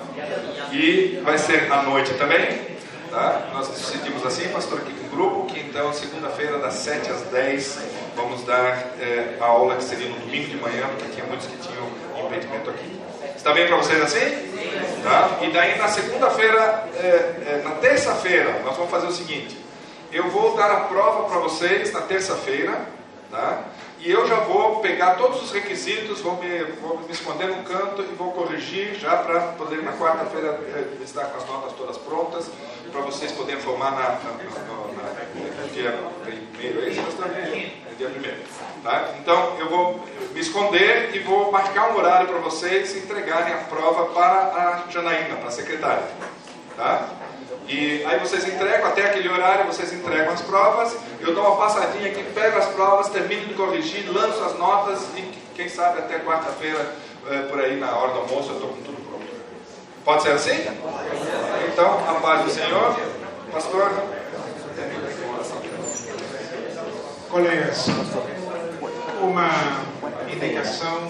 e vai ser à noite também. Tá? Nós decidimos assim, pastor, aqui com o grupo, que então segunda-feira, das 7 às 10, vamos dar é, a aula que seria no domingo de manhã, porque tinha muitos que tinham impedimento aqui. Está bem para vocês assim? Tá? E daí na segunda-feira, é, é, na terça-feira, nós vamos fazer o seguinte: eu vou dar a prova para vocês na terça-feira, tá? E eu já vou pegar todos os requisitos, vou me, vou me esconder no canto e vou corrigir já para poder na quarta-feira estar com as notas todas prontas para vocês poderem formar na, na, na, dia primeiro, é isso? No dia primeiro. Tá? Então, eu vou me esconder e vou marcar um horário para vocês entregarem a prova para a Janaína, para a secretária. Tá? E aí vocês entregam, até aquele horário vocês entregam as provas, eu dou uma passadinha aqui, pego as provas, termino de corrigir, lanço as notas e quem sabe até quarta-feira, é, por aí na hora do almoço, eu estou com tudo. Pode ser assim? Então, a paz do Senhor. Pastor. Colegas, uma indicação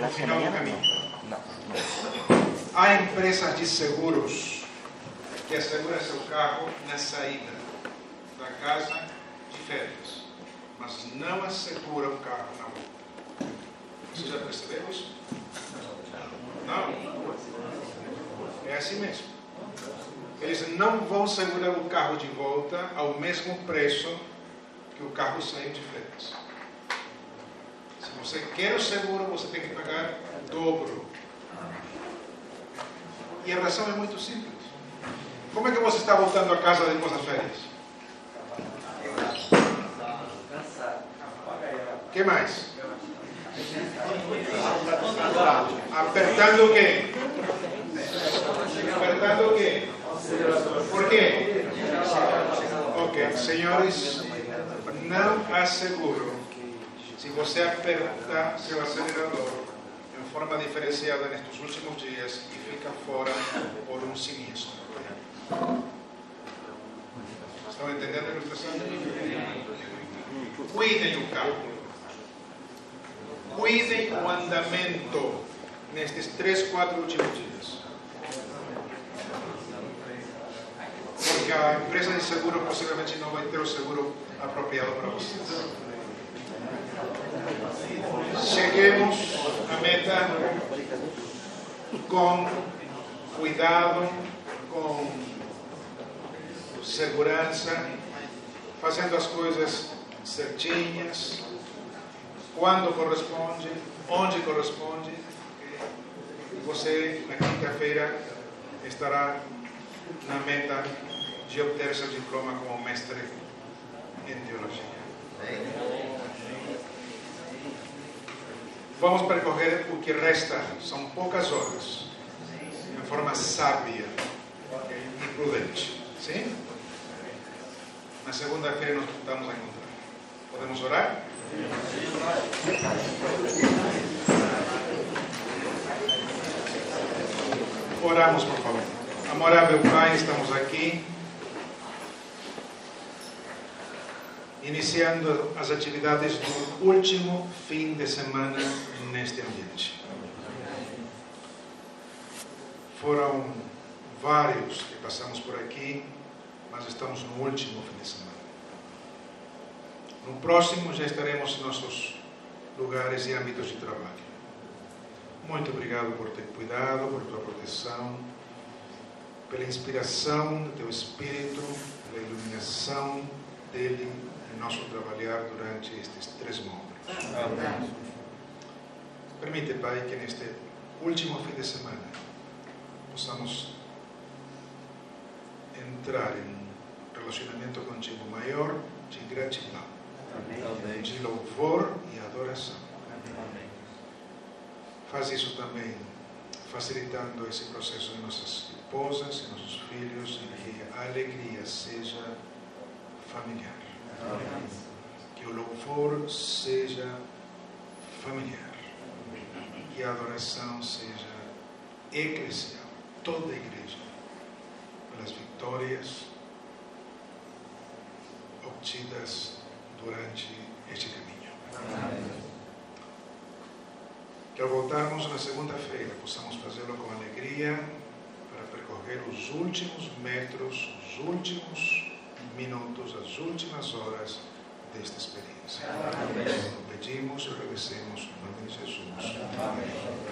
no final do caminho. Há empresas de seguros que asseguram seu carro na saída da casa de férias, mas não asseguram o carro na rua. Você já percebeu isso? Não? É assim mesmo. Eles não vão segurar o carro de volta ao mesmo preço que o carro saiu de férias. Se você quer o seguro, você tem que pagar o dobro. E a razão é muito simples. Como é que você está voltando a casa depois das férias? O que mais? Apertando o quê? Apertando o quê? Por quê? Ok, senhores, não asseguro. Se você apertar seu acelerador em forma diferenciada nestes últimos dias e fica fora por um sinistro. Estão entendendo a ilustração? Cuidem o carro. Cuidem o andamento nestes três, quatro últimos dias. Porque a empresa de seguro possivelmente não vai ter o seguro apropriado para vocês. Cheguemos à meta com cuidado, com segurança, fazendo as coisas certinhas, quando corresponde, onde corresponde. E você, na quinta-feira, estará na meta de obter seu diploma como mestre em teologia. Vamos percorrer o que resta, são poucas horas, de forma sábia e prudente. Sim? Na segunda-feira nos voltamos a encontrar. Podemos orar? Oramos, por favor. Amorável Pai, estamos aqui. Iniciando as atividades do último fim de semana neste ambiente. Foram vários que passamos por aqui, mas estamos no último fim de semana. No próximo já estaremos em nossos lugares e âmbitos de trabalho. Muito obrigado por ter cuidado, por tua proteção, pela inspiração do teu espírito, pela iluminação dele nosso trabalhar durante estes três módulos. Amém. Permite, Pai, que neste último fim de semana possamos entrar em um relacionamento contigo maior de gratidão, Amém. de louvor e adoração. Amém. Faz isso também facilitando esse processo em nossas esposas e nossos filhos e que a alegria seja familiar. Que o louvor seja familiar. Que a adoração seja eclesial, toda a igreja, pelas vitórias obtidas durante este caminho. Amém. Que ao voltarmos na segunda-feira possamos fazê-lo com alegria para percorrer os últimos metros, os últimos minutos, as últimas horas desta experiência. Amém. Pedimos e regresemos, no nome de Jesus. Amém.